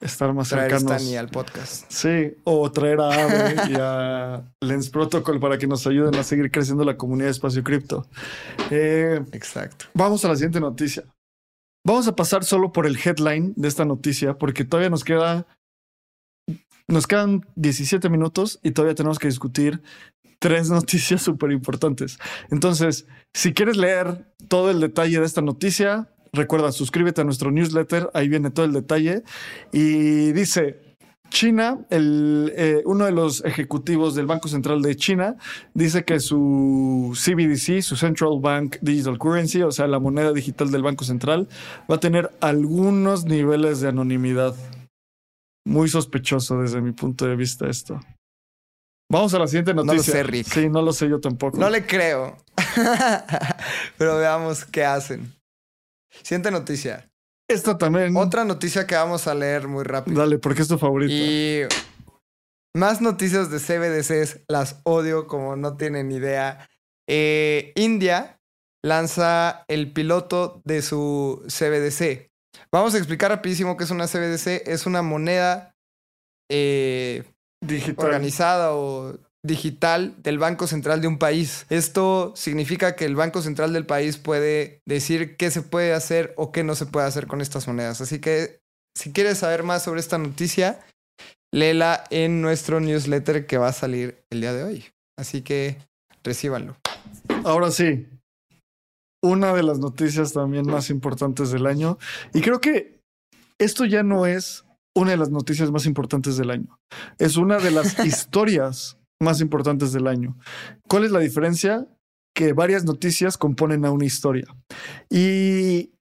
Speaker 2: estar más
Speaker 1: traer
Speaker 2: cercanos.
Speaker 1: al podcast.
Speaker 2: Sí, o traer a Ave y a Lens Protocol para que nos ayuden a seguir creciendo la comunidad de espacio cripto.
Speaker 1: Eh, Exacto.
Speaker 2: Vamos a la siguiente noticia. Vamos a pasar solo por el headline de esta noticia porque todavía nos queda nos quedan 17 minutos y todavía tenemos que discutir tres noticias súper importantes. Entonces, si quieres leer todo el detalle de esta noticia, Recuerda, suscríbete a nuestro newsletter, ahí viene todo el detalle. Y dice, China, el, eh, uno de los ejecutivos del Banco Central de China, dice que su CBDC, su Central Bank Digital Currency, o sea, la moneda digital del Banco Central, va a tener algunos niveles de anonimidad. Muy sospechoso desde mi punto de vista esto. Vamos a la siguiente noticia.
Speaker 1: No lo sé, Rick.
Speaker 2: Sí, no lo sé yo tampoco.
Speaker 1: No le creo. Pero veamos qué hacen. Siguiente noticia.
Speaker 2: Esta también.
Speaker 1: Otra noticia que vamos a leer muy rápido.
Speaker 2: Dale, porque es tu favorito.
Speaker 1: Y más noticias de CBDCs, las odio como no tienen idea. Eh, India lanza el piloto de su CBDC. Vamos a explicar rapidísimo qué es una CBDC. Es una moneda eh, organizada o digital del Banco Central de un país. Esto significa que el Banco Central del país puede decir qué se puede hacer o qué no se puede hacer con estas monedas. Así que si quieres saber más sobre esta noticia, léela en nuestro newsletter que va a salir el día de hoy. Así que recíbanlo.
Speaker 2: Ahora sí, una de las noticias también más importantes del año. Y creo que esto ya no es una de las noticias más importantes del año. Es una de las historias más importantes del año. ¿Cuál es la diferencia? Que varias noticias componen a una historia. ¿Y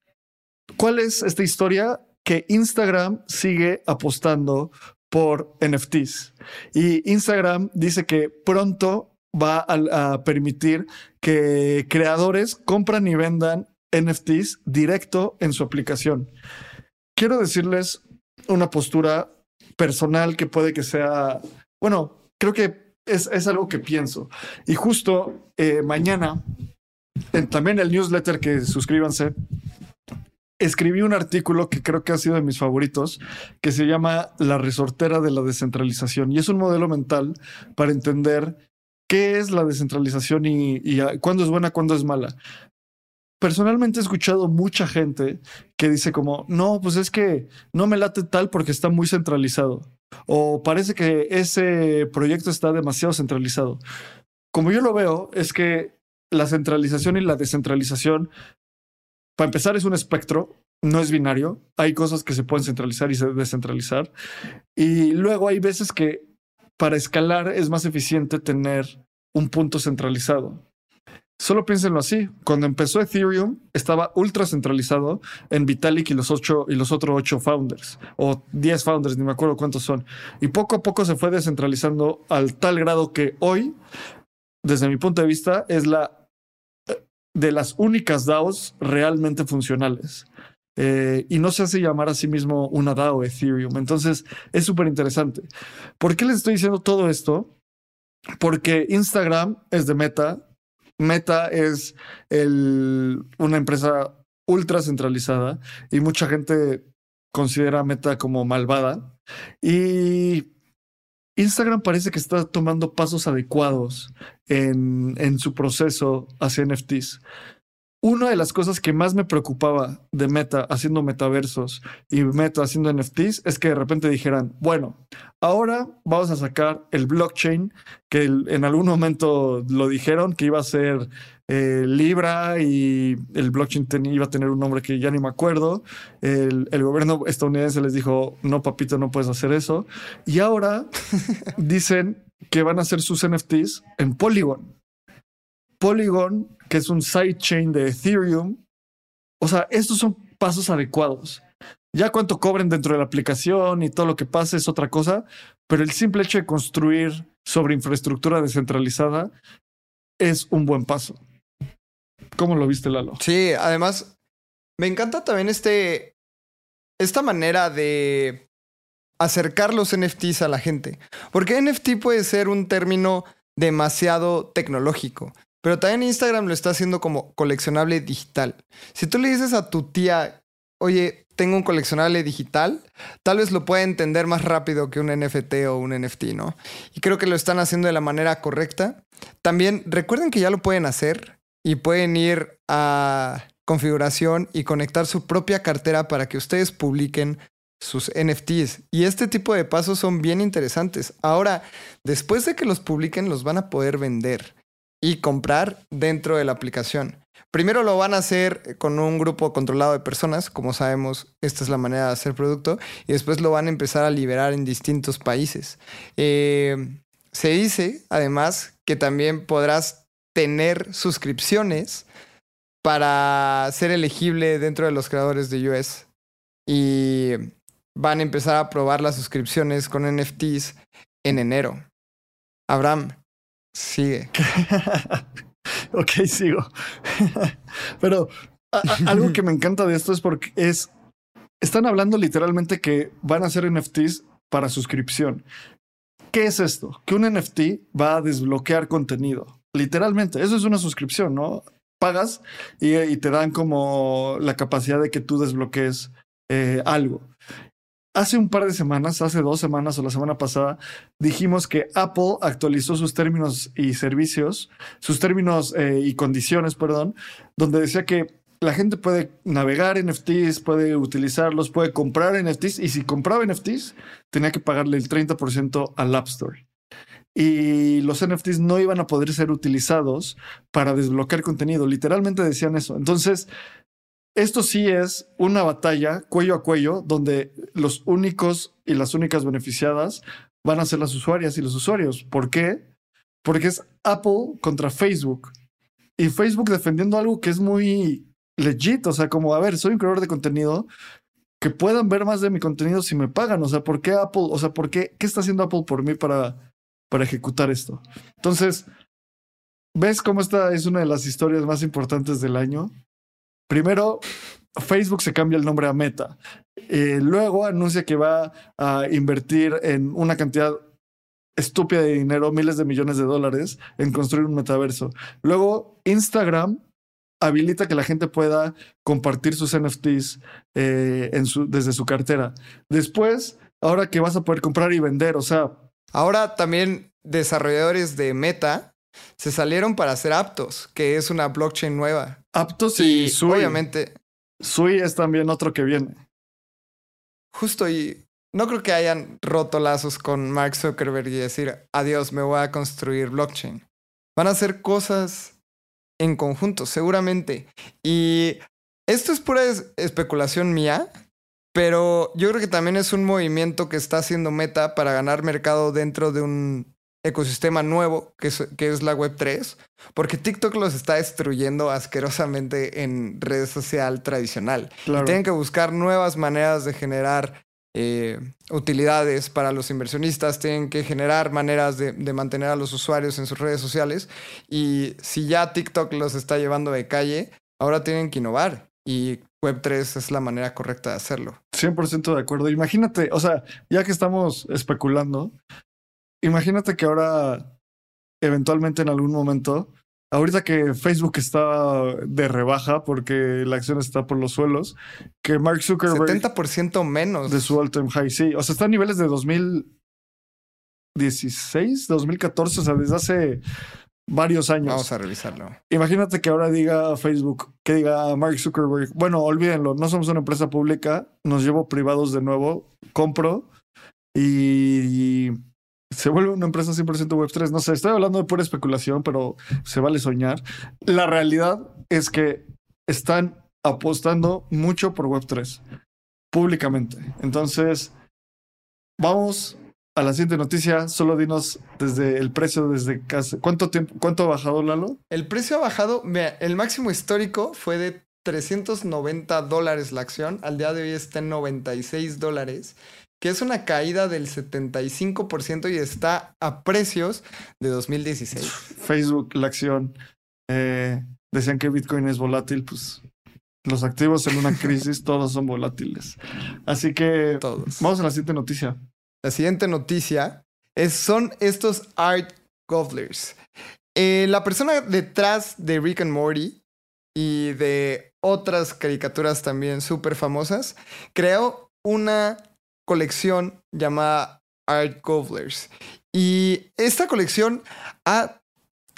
Speaker 2: cuál es esta historia? Que Instagram sigue apostando por NFTs. Y Instagram dice que pronto va a, permitir que creadores compran y vendan NFTs directo en su aplicación. Quiero decirles una postura personal que puede que sea, bueno, creo que es, algo que pienso. Y justo eh, mañana, en, también el newsletter que suscríbanse, escribí un artículo que creo que ha sido de mis favoritos, que se llama La resortera de la descentralización. Y es un modelo mental para entender qué es la descentralización y, y cuándo es buena, cuándo es mala. personalmente he escuchado mucha gente que dice como, no, pues es que no me late tal porque está muy centralizado. O parece que ese proyecto está demasiado centralizado. Como yo lo veo, es que la centralización y la descentralización, para empezar, es un espectro, no es binario. Hay cosas que se pueden centralizar y descentralizar. Y luego hay veces que para escalar es más eficiente tener un punto centralizado. Solo piénsenlo así. Cuando empezó Ethereum, estaba ultra centralizado en Vitalik y los ocho y los otros ocho founders, o diez founders, ni me acuerdo cuántos son. Y poco a poco se fue descentralizando al tal grado que hoy, desde mi punto de vista, es la de las únicas DAOs realmente funcionales. Eh, y no se hace llamar a sí mismo una DAO Ethereum. Entonces es súper interesante. ¿Por qué les estoy diciendo todo esto? Porque Instagram es de Meta, Meta es una empresa ultra centralizada y mucha gente considera Meta como malvada. Y Instagram parece que está tomando pasos adecuados en, en su proceso hacia NFTs una de las cosas que más me preocupaba de Meta haciendo metaversos y Meta haciendo NFTs es que de repente dijeran, bueno, ahora vamos a sacar el blockchain, que en algún momento lo dijeron que iba a ser eh, Libra y el blockchain iba a tener un nombre que ya ni me acuerdo. El, el gobierno estadounidense les dijo, no, papito, no puedes hacer eso. Y ahora dicen que van a hacer sus NFTs en Polygon. Polygon, que es un sidechain de Ethereum. O sea, estos son pasos adecuados. Ya cuánto cobren dentro de la aplicación y todo lo que pase es otra cosa, pero el simple hecho de construir sobre infraestructura descentralizada es un buen paso. ¿Cómo lo viste, Lalo?
Speaker 1: Sí, además, me encanta también este, esta manera de acercar los NFTs a la gente. Porque NFT puede ser un término demasiado tecnológico. Pero también Instagram lo está haciendo como coleccionable digital. Si tú le dices a tu tía, oye, tengo un coleccionable digital, tal vez lo pueda entender más rápido que un NFT o un NFT, ¿no? Y creo que lo están haciendo de la manera correcta. También recuerden que ya lo pueden hacer y pueden ir a configuración y conectar su propia cartera para que ustedes publiquen sus NFTs. Y este tipo de pasos son bien interesantes. Ahora, después de que los publiquen, los van a poder vender y comprar dentro de la aplicación. Primero lo van a hacer con un grupo controlado de personas, como sabemos, esta es la manera de hacer producto, y después lo van a empezar a liberar en distintos países. Eh, se dice, además, que también podrás tener suscripciones para ser elegible dentro de los creadores de US. Y van a empezar a probar las suscripciones con NFTs en enero. Abraham, Sigue.
Speaker 2: ok, sigo. Pero algo que me encanta de esto es porque es. Están hablando literalmente que van a hacer NFTs para suscripción. ¿Qué es esto? Que un NFT va a desbloquear contenido. Literalmente, eso es una suscripción, ¿no? Pagas y, te dan como la capacidad de que tú desbloquees eh, algo hace un par de semanas, hace dos semanas o la semana pasada, dijimos que Apple actualizó sus términos y servicios, sus términos eh, y condiciones, perdón, donde decía que la gente puede navegar NFTs, puede utilizarlos, puede comprar NFTs y si compraba NFTs tenía que pagarle el 30% al App Store. Y los NFTs no iban a poder ser utilizados para desbloquear contenido. Literalmente decían eso. Entonces, esto sí es una batalla cuello a cuello donde los únicos y las únicas beneficiadas van a ser las usuarias y los usuarios. ¿Por qué? Porque es Apple contra Facebook. Y Facebook defendiendo algo que es muy legit, o sea, como, a ver, soy un creador de contenido, que puedan ver más de mi contenido si me pagan, o sea, ¿por qué Apple, o sea, por qué, qué está haciendo Apple por mí para, para ejecutar esto? Entonces, ¿ves cómo esta es una de las historias más importantes del año? Primero, Facebook se cambia el nombre a Meta. Eh, luego anuncia que va a invertir en una cantidad estúpida de dinero, miles de millones de dólares, en construir un metaverso. Luego, Instagram habilita que la gente pueda compartir sus NFTs eh, desde su cartera. Después, ahora que vas a poder comprar y vender, o sea...
Speaker 1: Ahora también desarrolladores de Meta se salieron para hacer Aptos, que es una blockchain nueva.
Speaker 2: Aptos y,
Speaker 1: Y
Speaker 2: Sui.
Speaker 1: obviamente,
Speaker 2: Sui es también otro que viene.
Speaker 1: justo y no creo que hayan roto lazos con Mark Zuckerberg y decir, adiós, me voy a construir blockchain. Van a hacer cosas en conjunto, seguramente. Y esto es pura es- especulación mía, pero yo creo que también es un movimiento que está haciendo Meta para ganar mercado dentro de un ecosistema nuevo que es, que es la Web3, porque TikTok los está destruyendo asquerosamente en red social tradicional.
Speaker 2: Claro.
Speaker 1: Tienen que buscar nuevas maneras de generar eh, utilidades para los inversionistas, tienen que generar maneras de, de mantener a los usuarios en sus redes sociales. Y si ya TikTok los está llevando de calle, ahora tienen que innovar. Y Web3 es la manera correcta de hacerlo.
Speaker 2: 100% de acuerdo. Imagínate, o sea, ya que estamos especulando, imagínate que ahora, eventualmente en algún momento, ahorita que Facebook está de rebaja porque la acción está por los suelos, que Mark Zuckerberg
Speaker 1: 70% menos.
Speaker 2: de su all-time high, sí, o sea, está a niveles de 2016, 2014, o sea, desde hace varios años.
Speaker 1: Vamos a revisarlo.
Speaker 2: Imagínate que ahora diga Facebook, que diga Mark Zuckerberg, bueno, olvídenlo, no somos una empresa pública, nos llevo privados de nuevo, compro y, y se vuelve una empresa 100% Web3. No sé, estoy hablando de pura especulación, pero se vale soñar. La realidad es que están apostando mucho por Web3 públicamente. Entonces, vamos a la siguiente noticia. Solo dinos desde el precio, desde casi, ¿cuánto tiempo, cuánto ha bajado Lalo?
Speaker 1: El precio ha bajado. Vea, el máximo histórico fue de 390 dólares la acción. Al día de hoy está en 96 dólares, que es una caída del 75% y está a precios de 2016.
Speaker 2: Facebook, la acción, eh, decían que Bitcoin es volátil, pues los activos en una crisis todos son volátiles. Así que
Speaker 1: Todos.
Speaker 2: vamos a la siguiente noticia.
Speaker 1: La siguiente noticia es, son estos art gobblers. Eh, la persona detrás de Rick and Morty y de otras caricaturas también súper famosas creó una colección llamada Art Gobblers. Y esta colección ha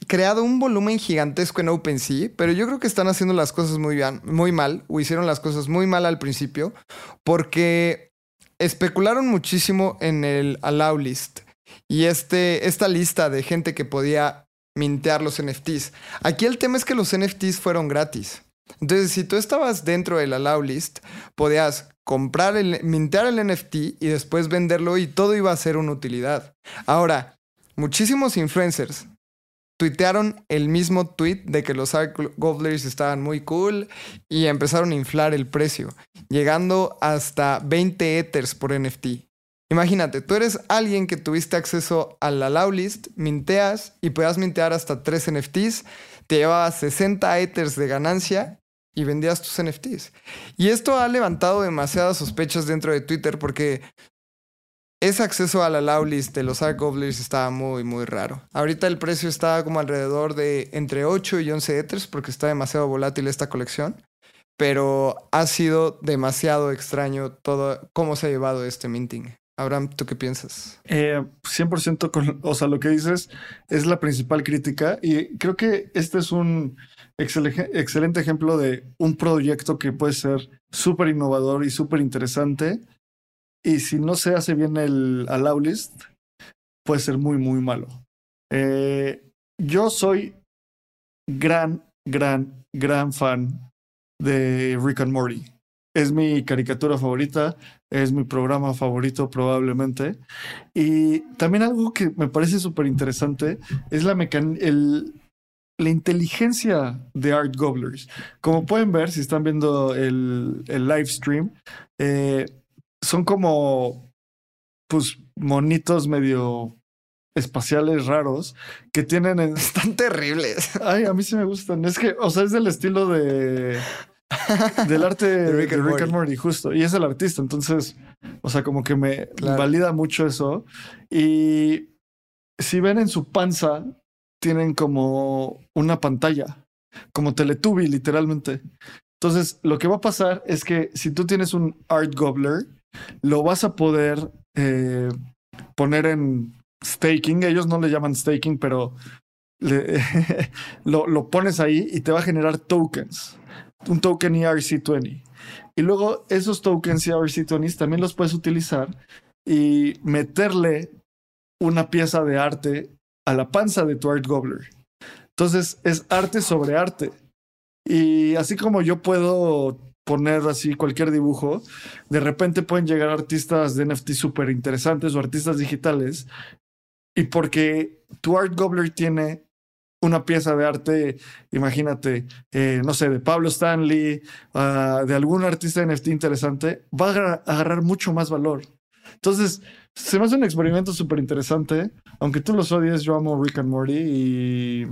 Speaker 1: creado un volumen gigantesco en OpenSea, pero yo creo que están haciendo las cosas muy bien, muy mal, o hicieron las cosas muy mal al principio, porque especularon muchísimo en el allow list y este, esta lista de gente que podía mintear los NFTs. Aquí el tema es que los NFTs fueron gratis. Entonces, si tú estabas dentro del allow list, podías comprar el, mintear el NFT y después venderlo y todo iba a ser una utilidad. Ahora, muchísimos influencers tuitearon el mismo tweet de que los Art Gobblers estaban muy cool y empezaron a inflar el precio, llegando hasta 20 Ethers por NFT. Imagínate, tú eres alguien que tuviste acceso a la allow list, minteas y podías mintear hasta 3 NFTs, te llevabas 60 Ethers de ganancia y vendías tus NFTs. Y esto ha levantado demasiadas sospechas dentro de Twitter porque ese acceso a la allow list de los Gobblers estaba muy, muy raro. Ahorita el precio está como alrededor de entre 8 y 11 Ethers porque está demasiado volátil esta colección. Pero ha sido demasiado extraño todo cómo se ha llevado este minting. Abraham, ¿tú qué piensas?
Speaker 2: Eh, 100% con, o sea, lo que dices es la principal crítica y creo que este es un excelente ejemplo de un proyecto que puede ser súper innovador y súper interesante y si no se hace bien el allow list puede ser muy, muy malo. Eh, yo soy gran, gran, gran fan de Rick and Morty. Es mi caricatura favorita, es mi programa favorito probablemente. Y también algo que me parece súper interesante es la, mecan el, la inteligencia de Art Gobblers. Como pueden ver, si están viendo el, el live stream, eh, son como pues monitos medio espaciales raros que tienen en...
Speaker 1: Están terribles.
Speaker 2: Ay, a mí sí me gustan. Es que, o sea, es del estilo de del arte de Rick, and, Rick and, Morty, justo. Y es el artista, entonces, o sea, como que me claro. valida mucho eso. Y si ven en su panza, tienen como una pantalla, como Teletubby, literalmente. Entonces, lo que va a pasar es que si tú tienes un Art Gobbler, lo vas a poder eh, poner en staking. Ellos no le llaman staking, pero lo, lo, pones ahí y te va a generar tokens. Un token ERC20. Y luego esos tokens ERC20 también los puedes utilizar y meterle una pieza de arte a la panza de tu art gobbler. Entonces es arte sobre arte. Y así como yo puedo poner así cualquier dibujo, de repente pueden llegar artistas de NFT súper interesantes o artistas digitales. Y porque tu art gobbler tiene una pieza de arte, imagínate, eh, no sé, de Pablo Stanley, uh, de algún artista NFT interesante, va a agarrar mucho más valor. Entonces, se me hace un experimento súper interesante. Aunque tú los odies, yo amo Rick and Morty y.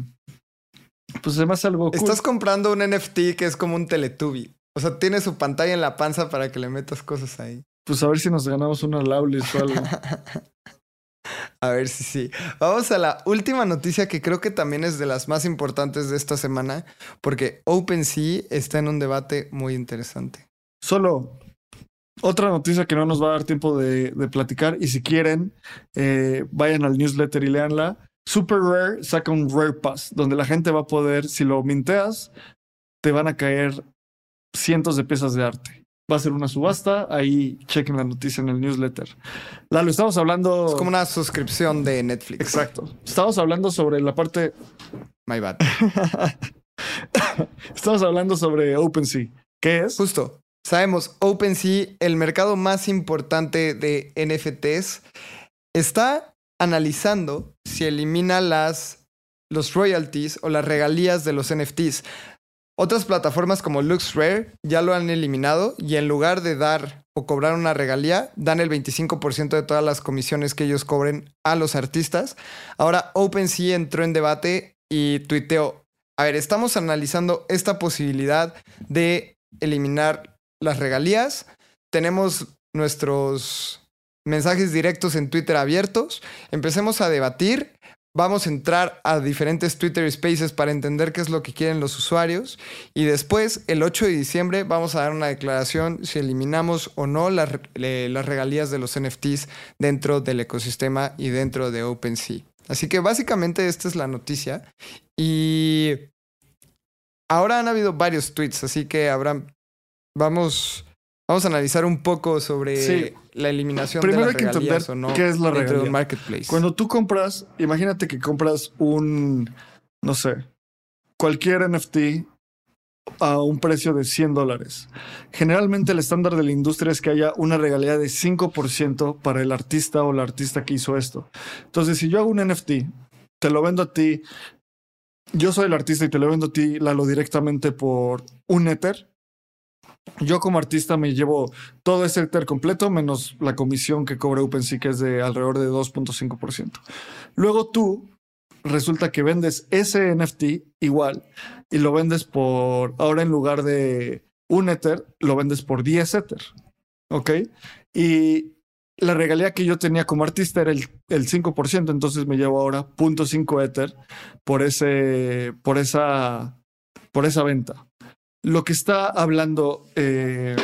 Speaker 2: Pues se me hace algo.
Speaker 1: Estás comprando un NFT que es como un Teletubby. O sea, tiene su pantalla en la panza para que le metas cosas ahí.
Speaker 2: Pues a ver si nos ganamos una Lawless o algo.
Speaker 1: a ver si sí. Vamos a la última noticia que creo que también es de las más importantes de esta semana, porque OpenSea está en un debate muy interesante.
Speaker 2: Solo otra noticia que no nos va a dar tiempo de, platicar y si quieren, eh, vayan al newsletter y leanla. Super Rare saca un Rare Pass donde la gente va a poder, si lo minteas, te van a caer cientos de piezas de arte. Va a ser una subasta, ahí chequen la noticia en el newsletter. Lalo, estamos hablando...
Speaker 1: Es como una suscripción de Netflix.
Speaker 2: Exacto. Estamos hablando sobre la parte...
Speaker 1: My bad.
Speaker 2: estamos hablando sobre OpenSea. ¿Qué es?
Speaker 1: Justo. Sabemos, OpenSea, el mercado más importante de NFTs, está analizando si elimina las, los royalties o las regalías de los NFTs. Otras plataformas como LuxRare ya lo han eliminado y en lugar de dar o cobrar una regalía, dan el 25% de todas las comisiones que ellos cobren a los artistas. Ahora OpenSea entró en debate y tuiteó, a ver, estamos analizando esta posibilidad de eliminar las regalías. Tenemos nuestros mensajes directos en Twitter abiertos. Empecemos a debatir. Vamos a entrar a diferentes Twitter Spaces para entender qué es lo que quieren los usuarios. Y después, el 8 de diciembre, vamos a dar una declaración si eliminamos o no las, las regalías de los NFTs dentro del ecosistema y dentro de OpenSea. Así que básicamente esta es la noticia. Y ahora han habido varios tweets, así que habrán vamos, vamos a analizar un poco sobre la eliminación de las regalías o no
Speaker 2: qué es la
Speaker 1: de un marketplace.
Speaker 2: Cuando tú compras, imagínate que compras un, no sé, cualquier NFT a un precio de 100 dólares. Generalmente el estándar de la industria es que haya una regalía de 5% para el artista o la artista que hizo esto. Entonces, si yo hago un NFT, te lo vendo a ti, yo soy el artista y te lo vendo a ti, Lalo, directamente por un Ether, yo como artista me llevo todo ese Ether completo menos la comisión que cobra OpenSea, que es de alrededor de 2.5%. Luego tú resulta que vendes ese NFT igual y lo vendes por, ahora en lugar de un Ether, lo vendes por 10 Ether. ¿Ok? Y la regalía que yo tenía como artista era el, el 5%, entonces me llevo ahora 0.5 Ether por, ese, por, esa, por esa venta. Lo que está hablando eh,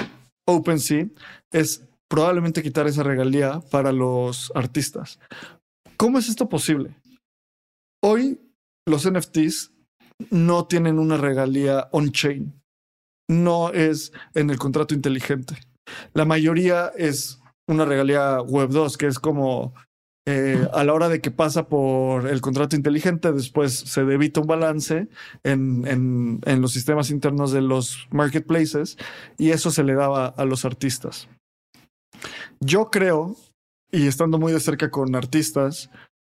Speaker 2: OpenSea es probablemente quitar esa regalía para los artistas. ¿Cómo es esto posible? Hoy los NFTs no tienen una regalía on-chain. No es en el contrato inteligente. La mayoría es una regalía Web 2, que es como eh, a la hora de que pasa por el contrato inteligente, después se debita un balance en, los sistemas internos de los marketplaces y eso se le daba a los artistas. Yo creo, y estando muy de cerca con artistas,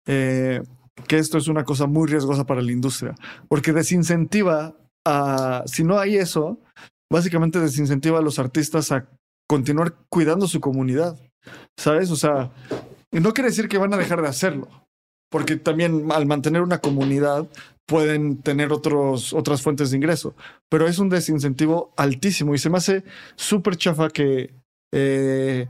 Speaker 2: eh, que esto es una cosa muy riesgosa para la industria, porque desincentiva a, si no hay eso, básicamente desincentiva a los artistas a continuar cuidando su comunidad. ¿Sabes? O sea, no quiere decir que van a dejar de hacerlo, porque también al mantener una comunidad pueden tener otros, otras fuentes de ingreso, pero es un desincentivo altísimo y se me hace súper chafa que, eh,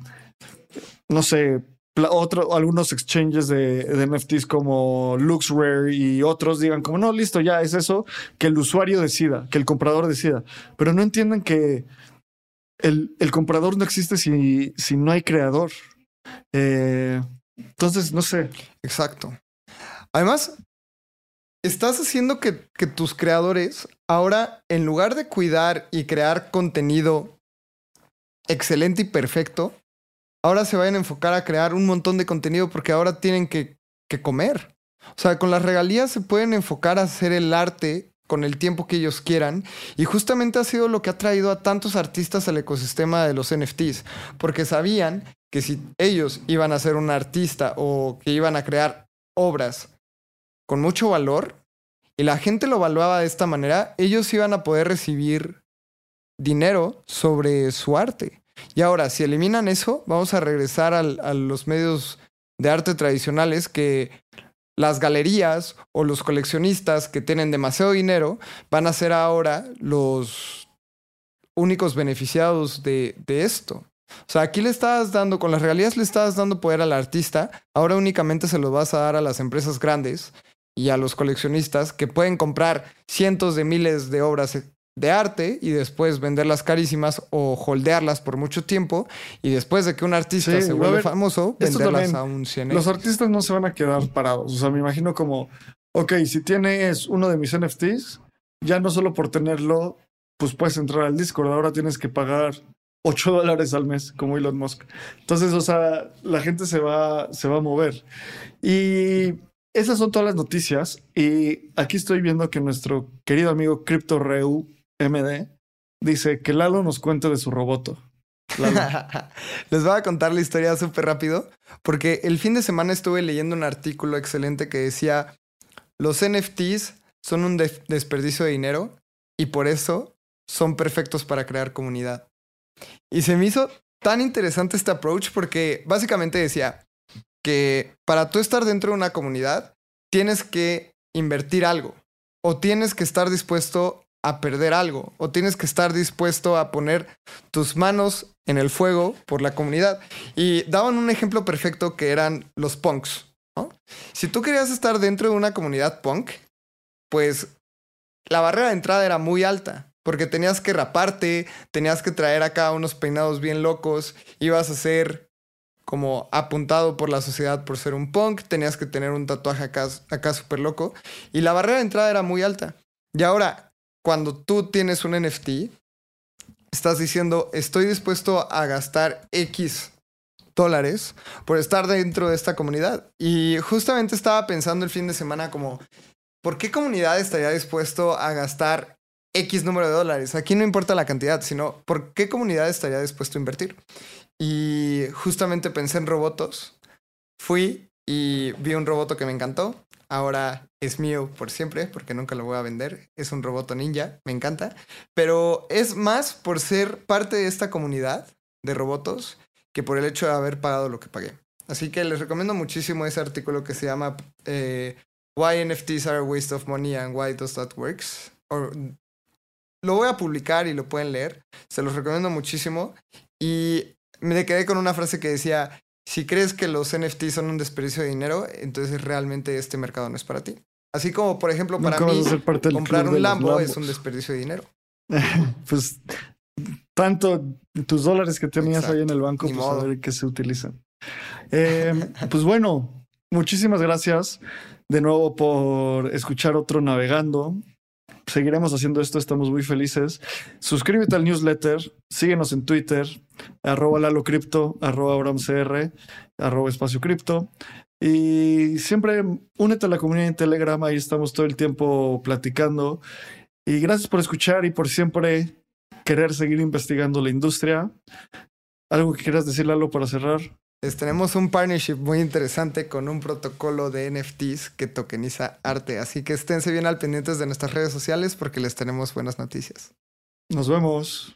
Speaker 2: no sé, otro, algunos exchanges de, de, NFTs como LuxRare y otros digan como, no, listo, ya es eso, que el usuario decida, que el comprador decida, pero no entienden que el, el comprador no existe si, si no hay creador. Eh, entonces, no sé.
Speaker 1: Exacto. Además, estás haciendo que, tus creadores ahora, en lugar de cuidar y crear contenido excelente y perfecto, ahora se vayan a enfocar a crear un montón de contenido porque ahora tienen que, que comer. O sea, con las regalías se pueden enfocar a hacer el arte con el tiempo que ellos quieran. Y justamente ha sido lo que ha traído a tantos artistas al ecosistema de los NFTs, porque sabían que si ellos iban a ser un artista o que iban a crear obras con mucho valor y la gente lo evaluaba de esta manera, ellos iban a poder recibir dinero sobre su arte. Y ahora, si eliminan eso, vamos a regresar al, a los medios de arte tradicionales que las galerías o los coleccionistas que tienen demasiado dinero van a ser ahora los únicos beneficiados de, de esto. O sea, aquí le estás dando, con las regalías le estás dando poder al artista, ahora únicamente se lo vas a dar a las empresas grandes y a los coleccionistas que pueden comprar cientos de miles de obras de arte y después venderlas carísimas o holdearlas por mucho tiempo y después de que un artista
Speaker 2: Sí,
Speaker 1: se vuelve
Speaker 2: ver,
Speaker 1: famoso, venderlas a un 100
Speaker 2: Los artistas no se van a quedar parados. O sea, me imagino como, ok, si tienes uno de mis NFTs, ya no solo por tenerlo, pues puedes entrar al Discord. Ahora tienes que pagar 8 dólares al mes, como Elon Musk. Entonces, o sea, la gente se va, se va a mover. Y esas son todas las noticias. Y aquí estoy viendo que nuestro querido amigo CryptoReu MD dice que Lalo nos cuente de su roboto.
Speaker 1: Les voy a contar la historia súper rápido, porque el fin de semana estuve leyendo un artículo excelente que decía, los NFTs son un desperdicio de dinero y por eso son perfectos para crear comunidad. Y se me hizo tan interesante este approach porque básicamente decía que para tú estar dentro de una comunidad tienes que invertir algo o tienes que estar dispuesto a perder algo o tienes que estar dispuesto a poner tus manos en el fuego por la comunidad. Y daban un ejemplo perfecto que eran los punks. Si tú querías estar dentro de una comunidad punk, pues la barrera de entrada era muy alta. Porque tenías que raparte, tenías que traer acá unos peinados bien locos, ibas a ser como apuntado por la sociedad por ser un punk, tenías que tener un tatuaje acá, acá súper loco. Y la barrera de entrada era muy alta. Y ahora, cuando tú tienes un NFT, estás diciendo, estoy dispuesto a gastar X dólares por estar dentro de esta comunidad. Y justamente estaba pensando el fin de semana como, ¿por qué comunidad estaría dispuesto a gastar X número de dólares? Aquí no importa la cantidad, sino ¿por qué comunidad estaría dispuesto a invertir? Y justamente pensé en robotos. Fui y vi un roboto que me encantó. Ahora es mío por siempre porque nunca lo voy a vender. Es un roboto ninja, me encanta. Pero es más por ser parte de esta comunidad de robotos que por el hecho de haber pagado lo que pagué. Así que les recomiendo muchísimo ese artículo que se llama eh, Why NFTs are a waste of money and why does that works. O- lo voy a publicar y lo pueden leer. Se los recomiendo muchísimo. Y me quedé con una frase que decía, si crees que los NFTs son un desperdicio de dinero, entonces realmente este mercado no es para ti. Así como, por ejemplo, para mí, comprar un Lambo es un desperdicio de dinero.
Speaker 2: pues tanto tus dólares que tenías
Speaker 1: Exacto.
Speaker 2: ahí en el banco,
Speaker 1: Ni
Speaker 2: pues
Speaker 1: modo.
Speaker 2: a ver qué se utilizan. Eh, pues bueno, muchísimas gracias de nuevo por escuchar otro navegando. Seguiremos haciendo esto, estamos muy felices. Suscríbete al newsletter, síguenos en Twitter, arroba Lalo Cripto, arroba AbramCR, arroba Espacio Cripto. Y siempre únete a la comunidad en Telegram, ahí estamos todo el tiempo platicando. Y gracias por escuchar y por siempre querer seguir investigando la industria. ¿Algo que quieras decir, Lalo, para cerrar?
Speaker 1: Tenemos un partnership muy interesante con un protocolo de NFTs que tokeniza arte. Así que esténse bien al pendientes de nuestras redes sociales porque les tenemos buenas noticias.
Speaker 2: Nos vemos.